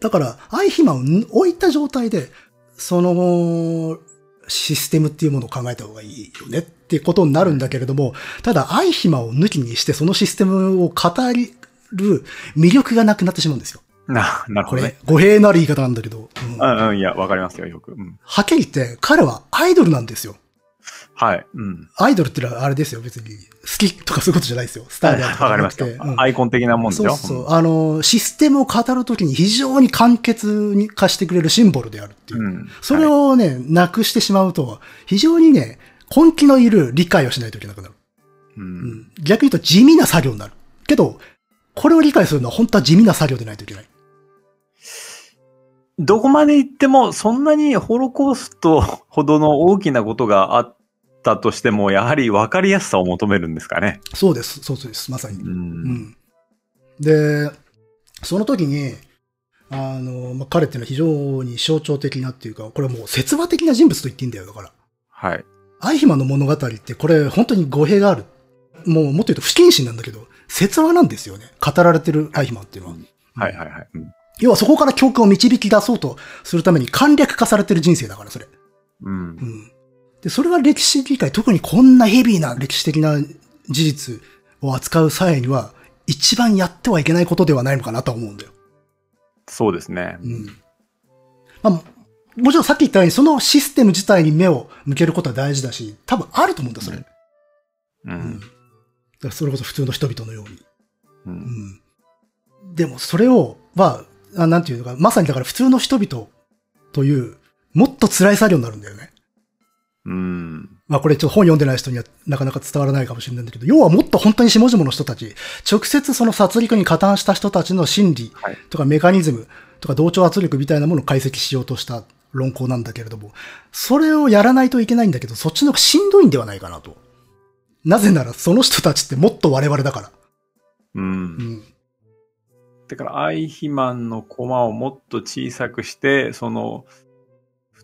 だから、アイヒマンを置いた状態で、その、システムっていうものを考えた方がいいよねっていうことになるんだけれども、ただ、アイヒマンを抜きにしてそのシステムを語る魅力がなくなってしまうんですよ。
な、なる
こ
ほどね
れ。、語弊のある言い方なんだけど、うん
うんうん、いや、わかりますよ、よく。うん。
はっきり言って、彼はアイドルなんですよ。
はい。うん。
アイドルってのはあれですよ、別に。好きとかそういうことじゃないですよ。スターであると
わかりました。
うん
アイコン的なもんですよ。
そうそう。あの、システムを語るときに非常に簡潔に化してくれるシンボルであるっていう。
うん。
それ
はい、
をね、なくしてしまうと、非常にね、根気のいる理解をしないといけなくなる。
う。
うんん、逆に言うと地味な作業になる。けど、これを理解するのは本当は地味な作業でないといけない。
どこまで行っても、そんなにホロコーストほどの大きなことがあったとしても、やはり分かりやすさを求めるんですかね。
そうです、そうです、まさに。
う。
うんん。で、その時に、あの、まあ、彼っていうのは非常に象徴的なっていうか、これはもう説話的な人物と言っていいんだよ、だから。
はい。
アイヒマンの物語ってこれ本当に語弊がある。もうもっと言うと不謹慎なんだけど、説話なんですよね。語られてるアイヒマンっていうのは。
はいはいはい。うん。
要はそこから教訓を導き出そうとするために簡略化されてる人生だから、それ。
うん
う。ん。で、それが歴史理解、特にこんなヘビーな歴史的な事実を扱う際には、一番やってはいけないことではないのかなとは思うんだよ。
そうですね。
うん。まあ、もちろんさっき言ったように、そのシステム自体に目を向けることは大事だし、多分あると思うんだ、それ。
う
うん。
ん
だ。からそれこそ普通の人々のように。
う。
うんん。でも、それを、は、あなんていうのか、まさにだから普通の人々という、もっと辛い作業になるんだよね。
うん。
まあこれちょっと本読んでない人にはなかなか伝わらないかもしれないんだけど、要はもっと本当に下々の人たち、直接その殺戮に加担した人たちの心理
はい
とかメカニズムとか同調圧力みたいなものを解析しようとした論考なんだけれども、それをやらないといけないんだけど、そっちの方がしんどいんではないかなと。なぜならその人たちってもっと我々だから。
う。
うんん。
だから、アイヒマンのコマをもっと小さくして、その、普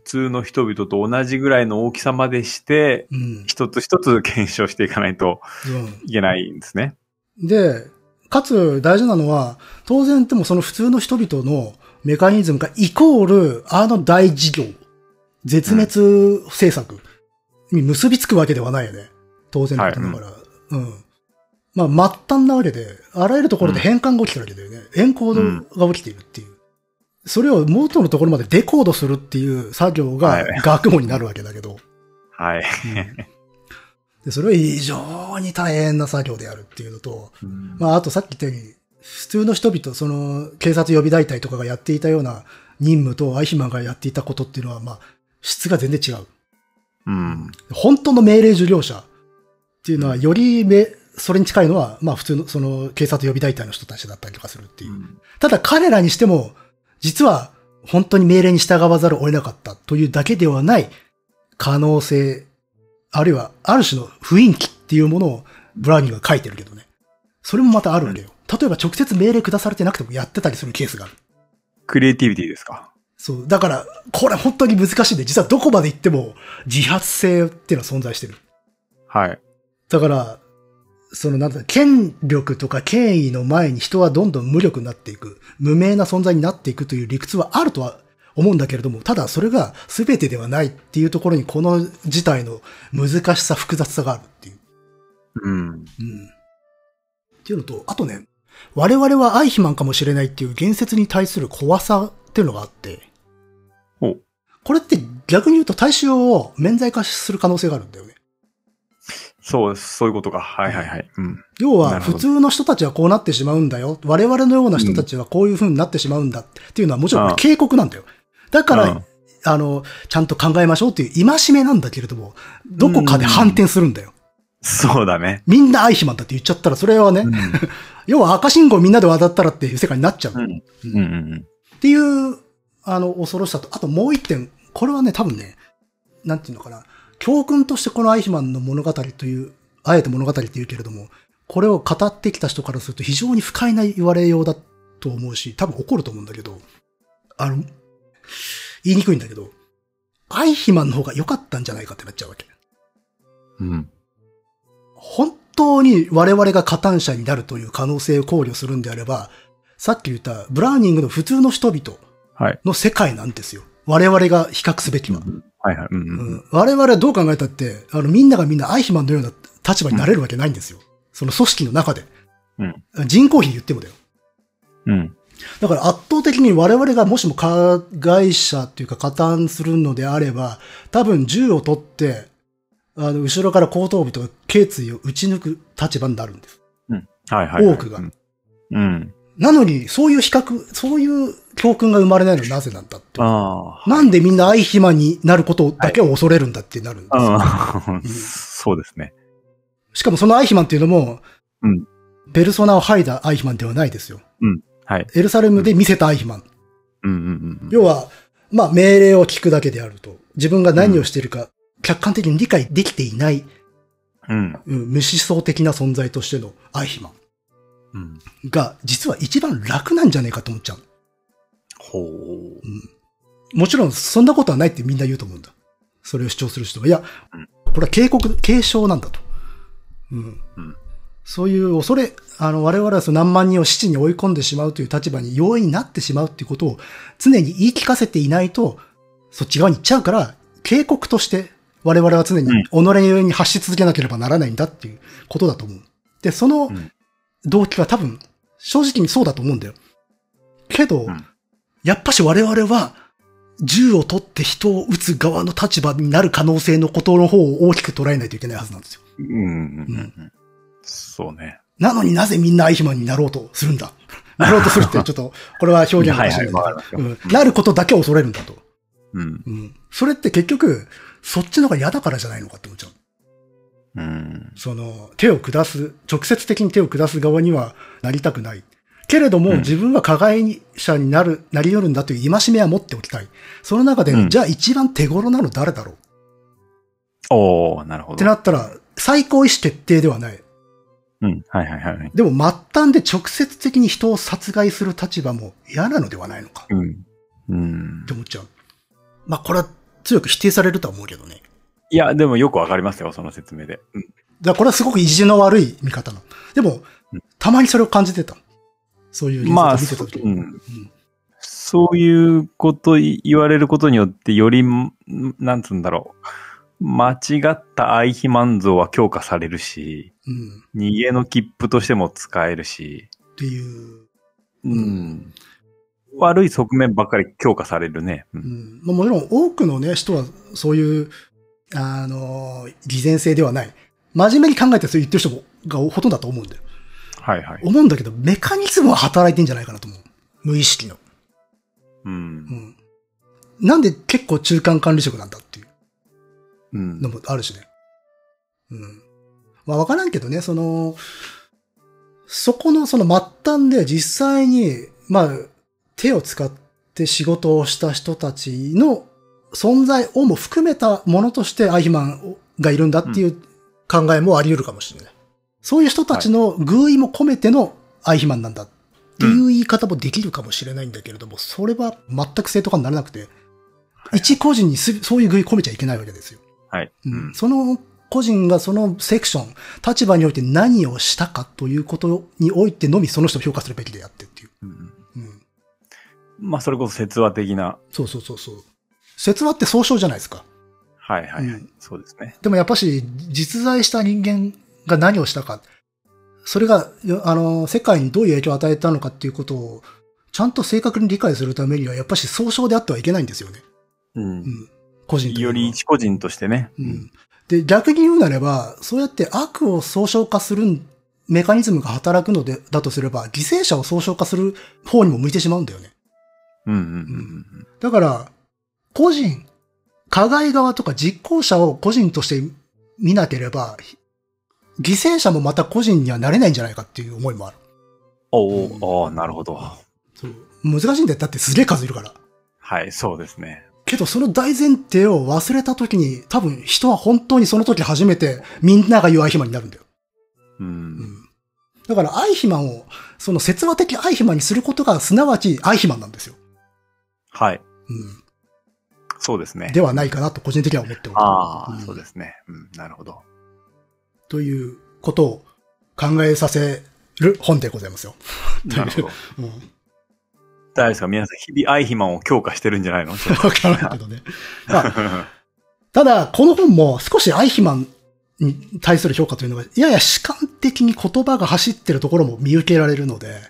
通の人々と同じぐらいの大きさまでして、
うん。
一つ一つ検証していかないと
うん。
いけないんですね。
で、かつ大事なのは、当然でもその普通の人々のメカニズムがイコール、あの大事業、絶滅政策に結びつくわけではないよね。当然のことだから。うん。まあ、末端なわけで、あらゆるところで変換が起きてるわけだよね。エンコードが起きているっていう。それを元のところまでデコードするっていう作業が
はい
学問になるわけだけど。
はい。
でそれは非常に大変な作業であるっていうのと、
うん
まあ、あとさっき言ったように、普通の人々、その、警察予備大隊とかがやっていたような任務とアイヒマンがやっていたことっていうのは、まあ、質が全然違う。
うん。
本当の命令受領者っていうのは、よりめ、それに近いのは、まあ普通の、その、警察予備大隊の人たちだったりとかするっていう。ただ彼らにしても、実は、本当に命令に従わざるを得なかったというだけではない可能性、あるいは、ある種の雰囲気っていうものをブラウニーが書いてるけどね。それもまたあるわけよ。例えば直接命令下されてなくてもやってたりするケースがある。
クリエイティビティですか？
そう。だから、これ本当に難しいんで、実はどこまで行っても自発性っていうのは存在してる。
はい。
だから、そのなんだ、権力とか権威の前に人はどんどん無力になっていく、無名な存在になっていくという理屈はあるとは思うんだけれども、ただそれが全てではないっていうところにこの事態の難しさ、複雑さがあるっていう。
うん。
うん。っていうのと、あとね、我々はアイヒマンかもしれないっていう言説に対する怖さっていうのがあって。これって逆に言うと大衆を免罪化する可能性があるんだよね。
そう。そういうことか。はいはいはい。うん。
要は、普通の人たちはこうなってしまうんだよ。我々のような人たちはこういう風になってしまうんだっていうのはもちろん警告なんだよ。だから、
うん
あの、ちゃんと考えましょうっていう戒めなんだけれども、どこかで反転するんだよ。
そうだね。
みんなアイヒマンだって言っちゃったら、それはね、
うん。
要は赤信号みんなで渡ったらっていう世界になっちゃう。
うん。うんうん
っていう、あの、恐ろしさと、あともう一点、これはね、多分ね、なんていうのかな、教訓としてこのアイヒマンの物語という、あえて物語って言うけれども、これを語ってきた人からすると非常に不快な言われようだと思うし、多分怒ると思うんだけど、あの、言いにくいんだけど、アイヒマンの方が良かったんじゃないかってなっちゃうわけ。
うん。うん。
本当に我々が加担者になるという可能性を考慮するんであれば、さっき言ったブラウニングの普通の人々
はい。
の世界なんですよ。我々が比較すべきは。
はいはい。うんうん
う
うん
ん、我々はどう考えたって、あの、みんながみんなアイヒマンのような立場になれるわけないんですよ。その組織の中で。
うん
人口比で言ってもだよ。
うん。
だから圧倒的に我々がもしも加害者っていうか加担するのであれば、多分銃を取って、あの、後ろから後頭部とか頸椎を撃ち抜く立場になるんです。
はいはいはい。
多くが
うん。うん。
なのに、そういう比較、そういう教訓が生まれないのはなぜなんだって。なんでみんなアイヒマンになることだけを恐れるんだってなるんですよ。
うん。そうですね。
しかもそのアイヒマンっていうのも、
うん
ペルソナを剥いだアイヒマンではないですよ。
はい。
エルサレムで見せたアイヒマン。
うんうんうん。
要は、まあ命令を聞くだけであると。自分が何をしているか、客観的に理解できていない、
うん。
うん無思想的な存在としてのアイヒマ
うん。
ンが、実は一番楽なんじゃないかと思っちゃう。
ほう。
もちろん、そんなことはないってみんな言うと思うんだ。それを主張する人は。いや
うん、
これは警告、警鐘なんだと。うん。
うん
そういう恐れ、あの、我々はその何万人を死地に追い込んでしまうという立場に容易になってしまうっていうことを常に言い聞かせていないと、そっち側に行っちゃうから、警告として我々は常に己に発し続けなければならないんだっていうことだと思う。で、その
うん
動機は多分、正直にそうだと思うんだよ。けど、
うん
やっぱし我々は、銃を取って人を撃つ側の立場になる可能性のことの方を大きく捉えないといけないはずなんですよ。
うんうんうんうん。そうね。
なのになぜみんなアイヒマンになろうとするんだ？なろうとするってちょっと、これは表現がおかしいうんなることだけを恐れるんだと。
うん。
うん。それって結局、そっちの方が嫌だからじゃないのかって思っちゃう。
うん。
その、手を下す、直接的に手を下す側にはなりたくない。けれども、
うん
自分は加害者になる、なり得るんだという戒めは持っておきたい。その中で、
うん
じゃあ一番手頃なの誰だろう？
おー、なるほど。
ってなったら、最高意思決定ではない。
うん。はいはいはい。
でも末端で直接的に人を殺害する立場も嫌なのではないのか？
うん。うん
って。思っちゃう。まあ、これは強く否定されるとは思うけどね。
いや、でもよくわかりますよ、その説明で。うん。
だこれはすごく意地の悪い見方なの。でも
うん、
たまにそれを感じてた。そういう
まあ、
見てた時に。
うん。そういうこと言われることによって、より、んなんつうんだろう。間違った愛肥満像は強化されるし、
うん。
逃げの切符としても使えるし、
っていう。
うん。悪い側面ばっかり強化されるね。う。
うんん。まあ、もちろん多くのね、人はそういう、あの、偽善性ではない。真面目に考えてそう言ってる人もがほとんどだと思うんだよ。
はいはい。
思うんだけど、メカニズムは働いてんじゃないかなと思う。無意識の。
う。
うんん。なんで結構中間管理職なんだっていう
うん
の。もあるしね。うん。まあわからんけどね、その、そこのその末端で実際に、まあ、手を使って仕事をした人たちの存在をも含めたものとしてアイヒマンがいるんだっていう考えもあり得るかもしれない。そういう人たちの偶意も込めてのアイヒマンなんだっていう言い方もできるかもしれないんだけれども、それは全く正当化にならなくて、一個人にすそういう偶意込めちゃいけないわけですよ。
はい。
うんその個人がそのセクション、立場において何をしたかということにおいてのみその人を評価するべきであってっていう。
うん
うん、
まあ、それこそ説話的な。
そうそうそうそう。説話って総称じゃないですか。
はいはいはい。
うん
そうですね。
でもやっぱし実在した人間が何をしたか、それが、よあの、世界にどういう影響を与えたのかっていうことを、ちゃんと正確に理解するためには、やっぱし総称であってはいけないんですよね。
うん
う。ん。個人
より一個人としてね。
うん。で、逆に言うなれば、そうやって悪を総称化するメカニズムが働くので、だとすれば、犠牲者を総称化する方にも向いてしまうんだよね。
うんうんうん
だから、個人、加害側とか実行者を個人として見なければ、犠牲者もまた個人にはなれないんじゃないかっていう思いもある。
おお、おーなるほど。
難しいんだよ。だってすげえ数いるから。
はい、そうですね。
けどその大前提を忘れた時に、多分人は本当にその時初めてみんなが言うアイヒマンになるんだよ。
う。
うんん。だからアイヒマンを、その説話的アイヒマンにすることが、すなわちアイヒマンなんですよ。
はい。
う
そうですね
ん。。ではないかなと個人的には思っておる。
ああ、
ん
そうですね。うん、なるほど。
ということを考えさせる本でございますよ。
なるほど。
うん。
誰ですか？皆さん、日々アイヒマンを強化してるんじゃないの？
わからないけどね。まあ、ただ、この本も少しアイヒマンに対する評価というのが、やや主観的に言葉が走ってるところも見受けられるので、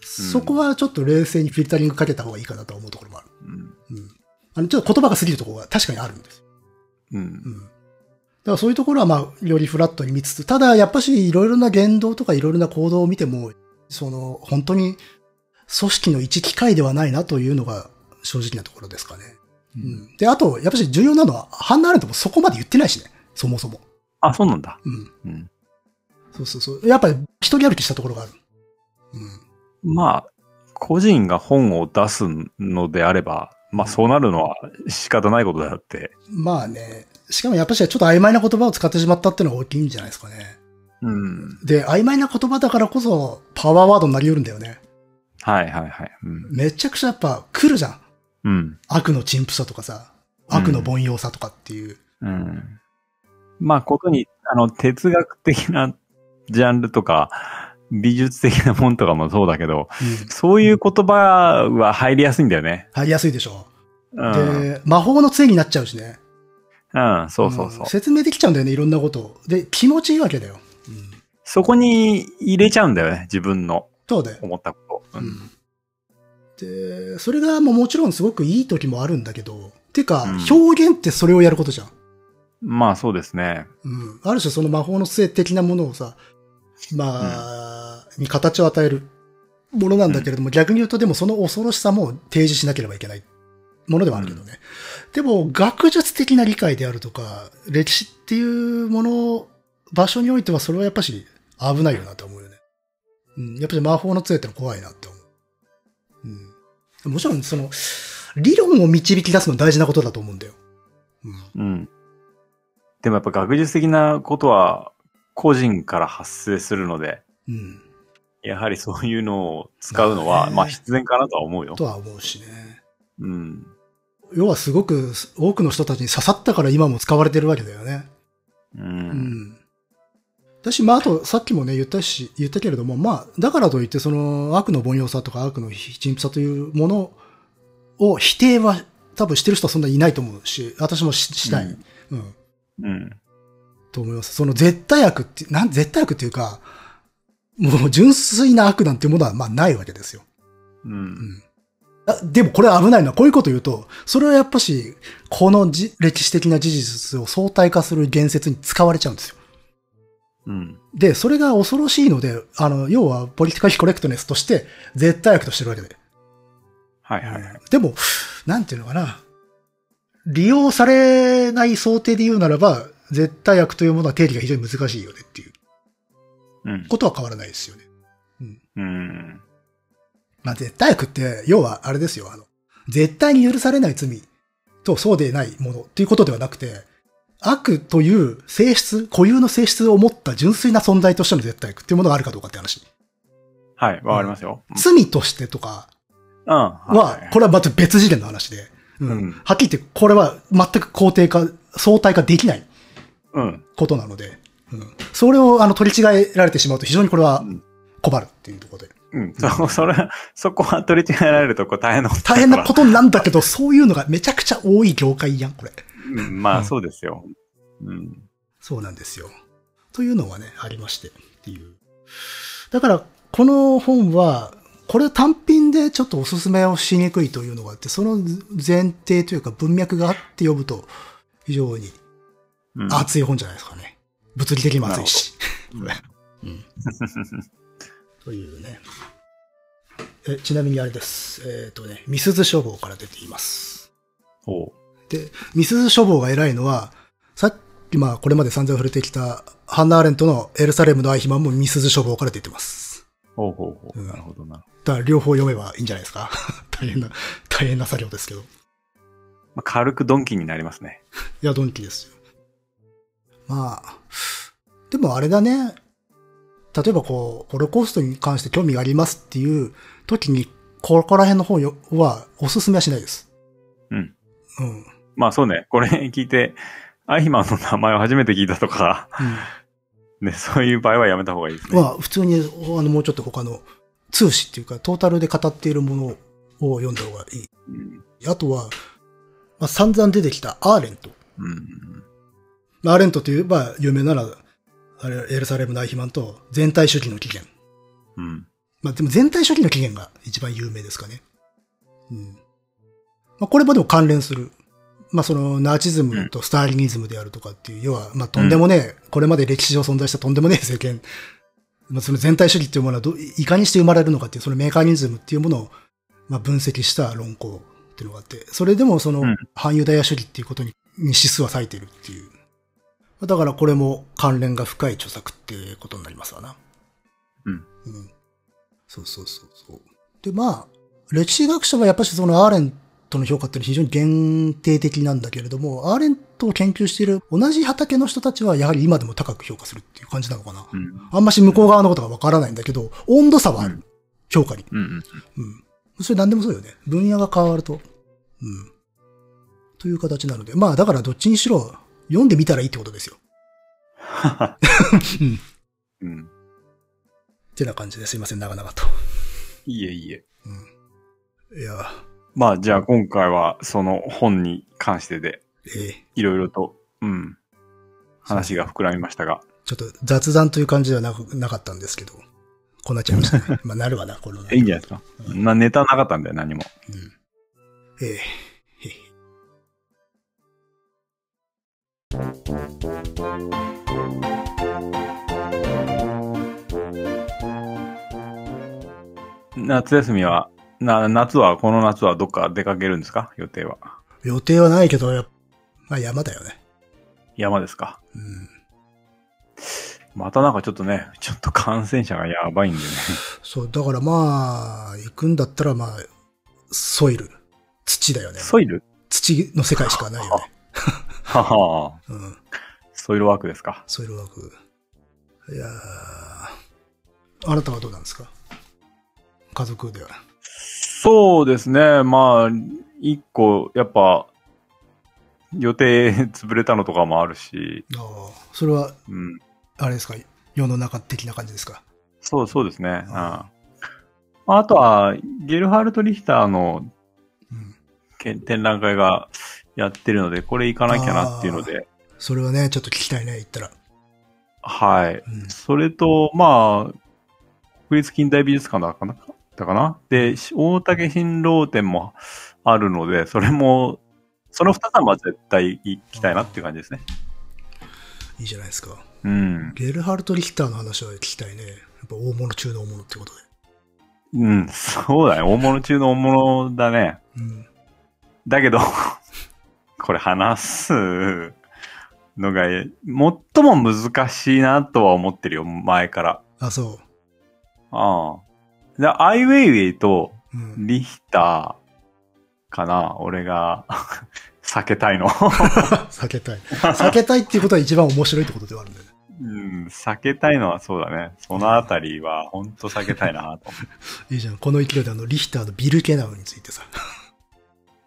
そこはちょっと冷静にフィルタリングかけた方がいいかなと思うところもある。あの、ちょっと言葉が過ぎるところが確かにあるんです。
うん。
うん。だからそういうところはまあ、よりフラットに見つつ、ただやっぱしいろいろな言動とかいろいろな行動を見ても、その、本当に組織の一機会ではないなというのが正直なところですかね。うん。で、あと、やっぱし重要なのは、ハンナ・アレントもそこまで言ってないしね。そもそも。
あ、そうなんだ。
うん。
うん。
そうそうそう。やっぱり一人歩きしたところがある。うん。
まあ、個人が本を出すのであれば、まあそうなるのは仕方ないことだって。
まあね。しかもやっぱしちょっと曖昧な言葉を使ってしまったっていうのが大きいんじゃないですかね。
うん。
で、曖昧な言葉だからこそパワーワードになり得るんだよね。
はいはいはい。うん。
めちゃくちゃやっぱ来るじゃん。
うん。
悪の陳腐さとかさ、悪の凡庸さとかっていう。
うん。まあことに、あの、哲学的なジャンルとか、美術的なもんとかもそうだけど、
うん。
そういう言葉は入りやすいんだよね。
入りやすいでしょ。
うん。
で、魔法の杖になっちゃうしね。
うん、そうそうそう。
ん説明できちゃうんだよね、いろんなことを。で、気持ちいいわけだよ。うん。
そこに入れちゃうんだよね、自分の
そうだよ。
思ったこと。う。
うんん。で、それがもうもちろんすごくいい時もあるんだけど、てか、
うん
表現ってそれをやることじゃん。
まあそうですね。
うん。ある種その魔法の杖的なものをさ、まあ、に形を与えるものなんだけれども、逆に言うとでもその恐ろしさも提示しなければいけないものではあるけどね。でも、学術的な理解であるとか、歴史っていうもの、場所においてはそれはやっぱし危ないよなと思うよね。うん。やっぱり魔法の杖ってのは怖いなって思う。うん。もちろんその、理論を導き出すの大事なことだと思うんだよ。うん。
うん。でもやっぱ学術的なことは個人から発生するので、
うん。
やはりそういうのを使うのは、
ま あね
まあ必然かなとは思うよ。
とは思うしね。
うん。
要はすごく多くの人たちに刺さったから今も使われてるわけだよね。
う。
うんん。だし、まあ、あと、さっきもね、言ったし、言ったけれども、まあ、だからといって、その、悪の凡庸さとか悪の陳腐さというものを否定は、多分してる人はそんなにいないと思うし、私もししたい。うん。
うん。
と思います。その絶対悪って、なん、絶対悪っていうか、もう純粋な悪なんていうものは、まあ、ないわけですよ。
うん。
あでもこれは危ないのはこういうこと言うと、それはやっぱし、このじ歴史的な事実を相対化する言説に使われちゃうんですよ。
うん。
で、それが恐ろしいので、あの、要は、ポリティカルコレクトネスとして、絶対悪としてるわけで。
はいはいはい。
でも、なんていうのかな。利用されない想定で言うならば、絶対悪というものは定義が非常に難しいよねっていう
うん。
ことは変わらないですよね。
うん。
まあ、絶対悪って、要はあれですよ、あの、絶対に許されない罪とそうでないものっていうことではなくて、悪という性質、固有の性質を持った純粋な存在としての絶対悪っていうものがあるかどうかって話。
はい、わかりますよ。
罪としてとか
うん。
は、これはまた別次元の話で、うん
うん
はっきり言ってこれは全く肯定化、相対化できない
うん。
ことなので、うん、それをあの取り違えられてしまうと非常にこれは
うん
困るっていうところで。
うん。そ、それ、そこは取り違えられるとこ大変なこと。
大変なことなんだけど、そういうのがめちゃくちゃ多い業界やん、これ。
うん。まあ、
うん
そうですよ。うん。
そうなんですよ。というのがね、ありましてっていう。だから、この本は、これ単品でちょっとおすすめをしにくいというのがあって、その前提というか文脈があって読むと、非常に
うん。
熱い本じゃないですかね。物理的にも熱いし。というね。え、ちなみにあれです。えっ、とね、ミスズ書房から出ています。
おう
で、ミスズ書房が偉いのは、さっきまあこれまで散々触れてきたハンナ・アーレントのエルサレムのアイヒマンもミスズ書房から出てます。
ほうほうほう。
うん
なるほどな。
だから両方読めばいいんじゃないですか。大変な、大変な作業ですけど。い
まあ、軽くドンキになりますね。
や、ドンキですよ。まあ、でもあれだね。例えばこう、ホロコーストに関して興味がありますっていう時に、ここら辺の本よはおすすめはしないです。
うん。
うん。
まあそうね。これ聞いて、アイヒマンの名前を初めて聞いたとか、ね、そういう場合はやめた方がいいですね。
まあ、普通に、あの、もうちょっと他の通史っていうか、トータルで語っているものを読んだ方がいい。
うん。
あとは、まあ、散々出てきたアーレント。
うん。
まあアーレントといえば、有名なら、あれ、エルサレム大肥満と全体主義の起源。
うん。
まあでも全体主義の起源が一番有名ですかね。うん。まあこれもでも関連する。まあそのナチズムとスターリニズムであるとかっていう、要は、まあとんでもねえ、これまで歴史上存在したとんでもねえ 政権。まあその全体主義っていうものはどいかにして生まれるのかっていう、そのメカニズムっていうものを、まあ分析した論考っていうのがあって、それでもその
うん
反ユダヤ主義っていうことにに指数は割いてるっていう。だからこれも関連が深い著作っていうことになりますわな。
うん。
うん。そうそうそうそう。で、まあ、歴史学者はやっぱりそのアーレントの評価っていうのは非常に限定的なんだけれども、アーレントを研究している同じ畑の人たちはやはり今でも高く評価するっていう感じなのかな。
うん。
あんまし向こう側のことがわからないんだけど、温度差はある。
うん
評価に。
うん。
うん。それ何でもそうよね。分野が変わると。うん。という形なので。まあだからどっちにしろ読んでみたらいいってことですよ。うん。
うん。
ってな感じですいません、長々と。
いいえ、いいえ。
いや、
まあ、じゃあ今回はその本に関してで、
ええ
いろいろと、うん、話が膨らみましたが。
ちょっと雑談という感じではなくなかったんですけど、こうなっちゃいましたね。まあなるわな、この。
いいんじゃないですか。な、ネタなかったんだよ、何も。
うん。ええ
夏休みは、な、夏は、この夏はどっか出かけるんですか？予定は。
予定はないけど、やっまあ山だよね。
山ですか？
うん。
またなんかちょっとね、ちょっと感染者がやばいんでね。
そう、だからまあ、行くんだったらまあ、ソイル。土だよね。
ソイル？
土の世界しかないよね。
はは
うん。
ソイルワークですか？
ソイルワーク。いやーあなたはどうなんですか？家族では。
そうですね。まあ、一個、やっぱ、予定潰れたのとかもあるし、
ああ、それは、
うん。
あれですか？世の中的な感じですか？
そう、そうですね。うん。あとは、ゲルハルト・リヒターの
うん。
け展覧会がやってるので、これ行かなきゃなっていうので、
それはね、ちょっと聞きたいね、言ったら。
はい。
うん。
それと、まあ、国立近代美術館だかな？だかな？で、大竹新郎展もあるので、それも、その二つはまあ絶対行きたいなっていう感じですね。
いいじゃないですか。
うん。
ゲルハルト・リヒターの話は聞きたいね。やっぱ大物中の大物ってことで。
うん、そうだね。大物中の大物だね。
うん。
だけど、これ話すのが、最も難しいなとは思ってるよ、前から。
あ、そ
ああ。で、アイウェイウェイと
う。うん。
リヒターかな、俺が 避けたいの。
避けたい。避けたいっていうことは一番面白いってことではあるんだよね。
うん、避けたいのはそうだね。そのあたりは、ほんと避けたいなと。
いいじゃん。この勢いであの、リヒターのビル・ケナウについてさ。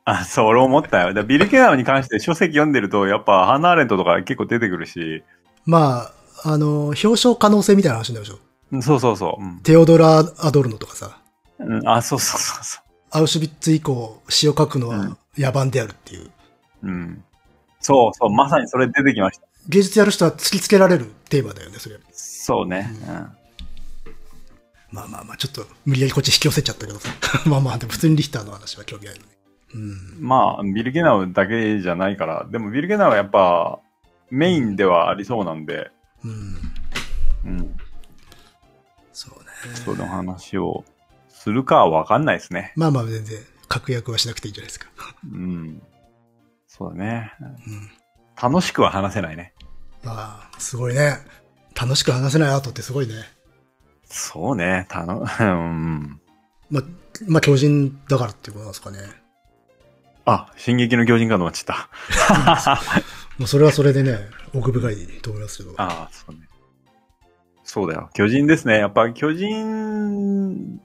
あ、そう、俺思ったよ。ビル・ケナウに関して書籍読んでると、やっぱハンナ・アーレントとか結構出てくるし、
まあ、あの、表彰可能性みたいな話になるでしょ？
うんそうそうそう。うん
テオドラ・アドルノとかさ。
うん、あ、そうそうそうそ
アウシュビッツ以降、詩を書くのは
うん
野蛮であるっていう。
う。うん。そうそう、まさにそれ出てきました。
芸術やる人は突きつけられるテーマだよね、それ。
そうね。うん。
まあまあまあ、ちょっと無理やりこっち引き寄せちゃったけどさ。まあまあ、でも普通にリヒターの話は興味あるね。うん。
まあ、ビル・ゲナウだけじゃないから、でもビル・ゲナウはやっぱメインではありそうなんで、
うん。
うん、
そうね。
その話をするかはわかんないですね。
まあまあ全然、確約はしなくていいんじゃないですか。
うん。そうだね。
うん。
楽しくは話せないね。
まあ、すごいね。楽しく話せないアートってすごいね。
そうね。たの、うん。
まあ、まあ巨人だからっていうことなんですかね。
あ、進撃の巨人かと思っちゃった。
もうそれはそれでね、奥深いと思いますけど。
ああ、そうね。そうだよ。巨人ですね。やっぱ巨人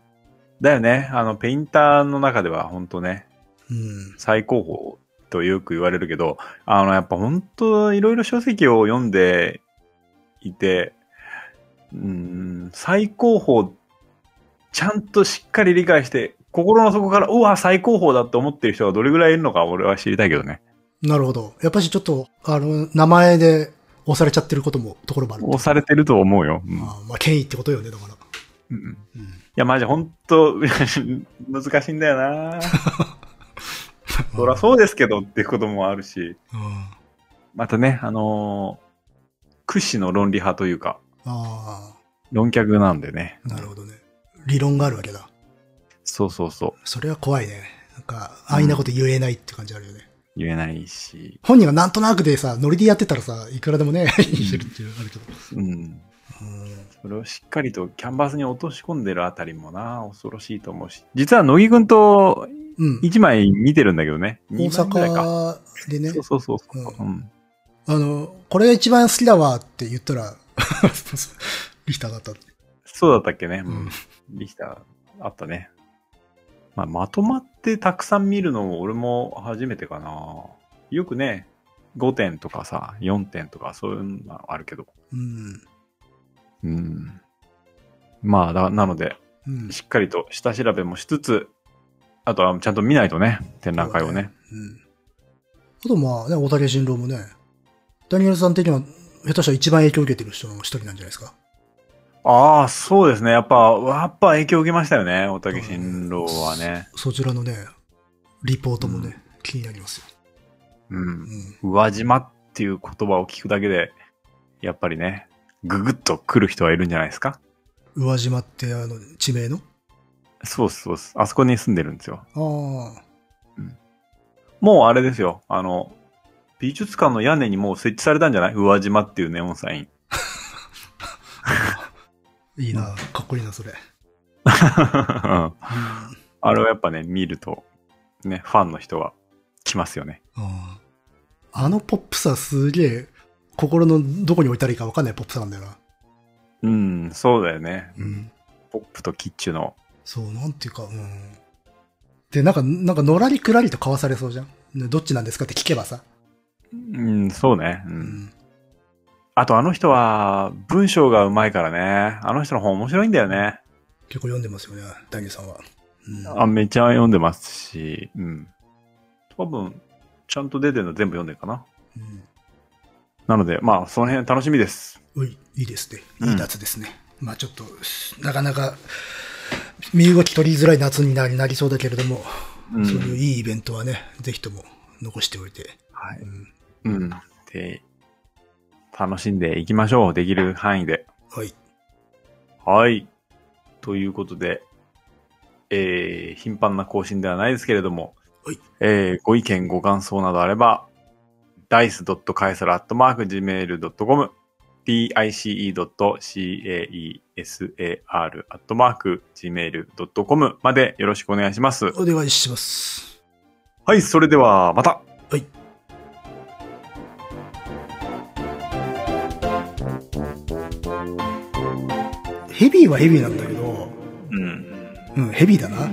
だよね。あの、ペインターの中では本当ね、
うん。
最高峰とよく言われるけど、あの、やっぱ本当いろいろ書籍を読んでいて、うん、最高峰、ちゃんとしっかり理解して、心の底から、うわ、最高峰だって思ってる人がどれぐらいいるのか俺は知りたいけどね。
なるほど。やっぱしちょっと、あの、名前で押されちゃってることも、ところもある。
押されてると思うよ。うん
あーまあ、権威ってことよね、だから。
うん
うん。
いや、マジほんと、難しいんだよな そりゃそうですけどっていうこともあるし、
うん。
またね、あのー屈指の論理派というか、
あ
論客なんでね。
あ、なるほどね。理論があるわけだ。
そうそうそう。
それは怖いね。なんか、安易なこと言えないって感じあるよね。
言えないし、
本人がなんとなくでさ、ノリでやってたらさ、いくらでもね、してるっていうのあるけど。
うん。
うん。
それをしっかりとキャンバスに落とし込んでるあたりもな、恐ろしいと思うし。実は乃木くんと
うん。
一枚見てるんだけどね。
大
二枚ぐらいか。
阪でね
そう、そうそうそう。
う
うん。
あの、これが一番好きだわって言ったら、リヒターだった。
そうだったっけね。う
うんん。
リヒターあったね。まあ、まとまってたくさん見るのも俺も初めてかな。よくね、5点とかさ、4点とかそういうのあるけど。
うん。
うん。まあ、だなので、
うん。
しっかりと下調べもしつつ、あとはちゃんと見ないとね、展覧会をね。
うん。あとまあね、大竹新郎もね、ダニエルさん的には、下手したら一番影響を受けてる人の一人なんじゃないですか。
ああ、そうですね。やっぱ、やっぱ影響を受けましたよね。大竹新郎はね。
そちらのね、リポートもね、気になりますよ。
う。
うんん。
宇和島っていう言葉を聞くだけで、やっぱりね、ぐぐっと来る人はいるんじゃないですか？
宇和島ってあの、地名の？
そうそうっす。あそこに住んでるんですよ。
ああ。
もうあれですよ。あの、美術館の屋根にもう設置されたんじゃない？宇和島っていうネオンサイン。
いいな、かっこいいな、それ。
あ
うん。
れはやっぱね、見ると、ね、ファンの人は来ますよね。
あのポップさすげえ、心のどこに置いたらいいか分かんないポップさなんだよな。
うん、そうだよね。
うん。
ポップとキッチュの。
そう、なんていうか、うん。で、なんか、なんか、のらりくらりと交わされそうじゃん。ねどっちなんですかって聞けばさ。
うん、そうね。う。
うんん。
あとあの人は、文章がうまいからね。あの人の本面白いんだよね。
結構読んでますよね、ダニエルさんは。うん。
あ、めっちゃ読んでますし、うん。多分、ちゃんと出てるの全部読んでるかな。
うん
なので、まあ、その辺楽しみです。
うい、いいですね。
うん
いい夏ですね。まあちょっと、なかなか、身動き取りづらい夏になりなりそうだけれども、
うん。
そういういいイベントはね、ぜひとも残しておいて。
はい。
うん
うん。で、楽しんでいきましょう。できる範囲で。
はい。
はい。ということで、えー、頻繁な更新ではないですけれども、
はい
えー、ご意見、ご感想などあれば、dice.caesar.gmail.com dice.caesar.gmail.com までよろしくお願いします。
お願いします。
はい、それではまた
はい。ヘビーはヘビーなんだけど、
うん。
うん、ヘビーだな。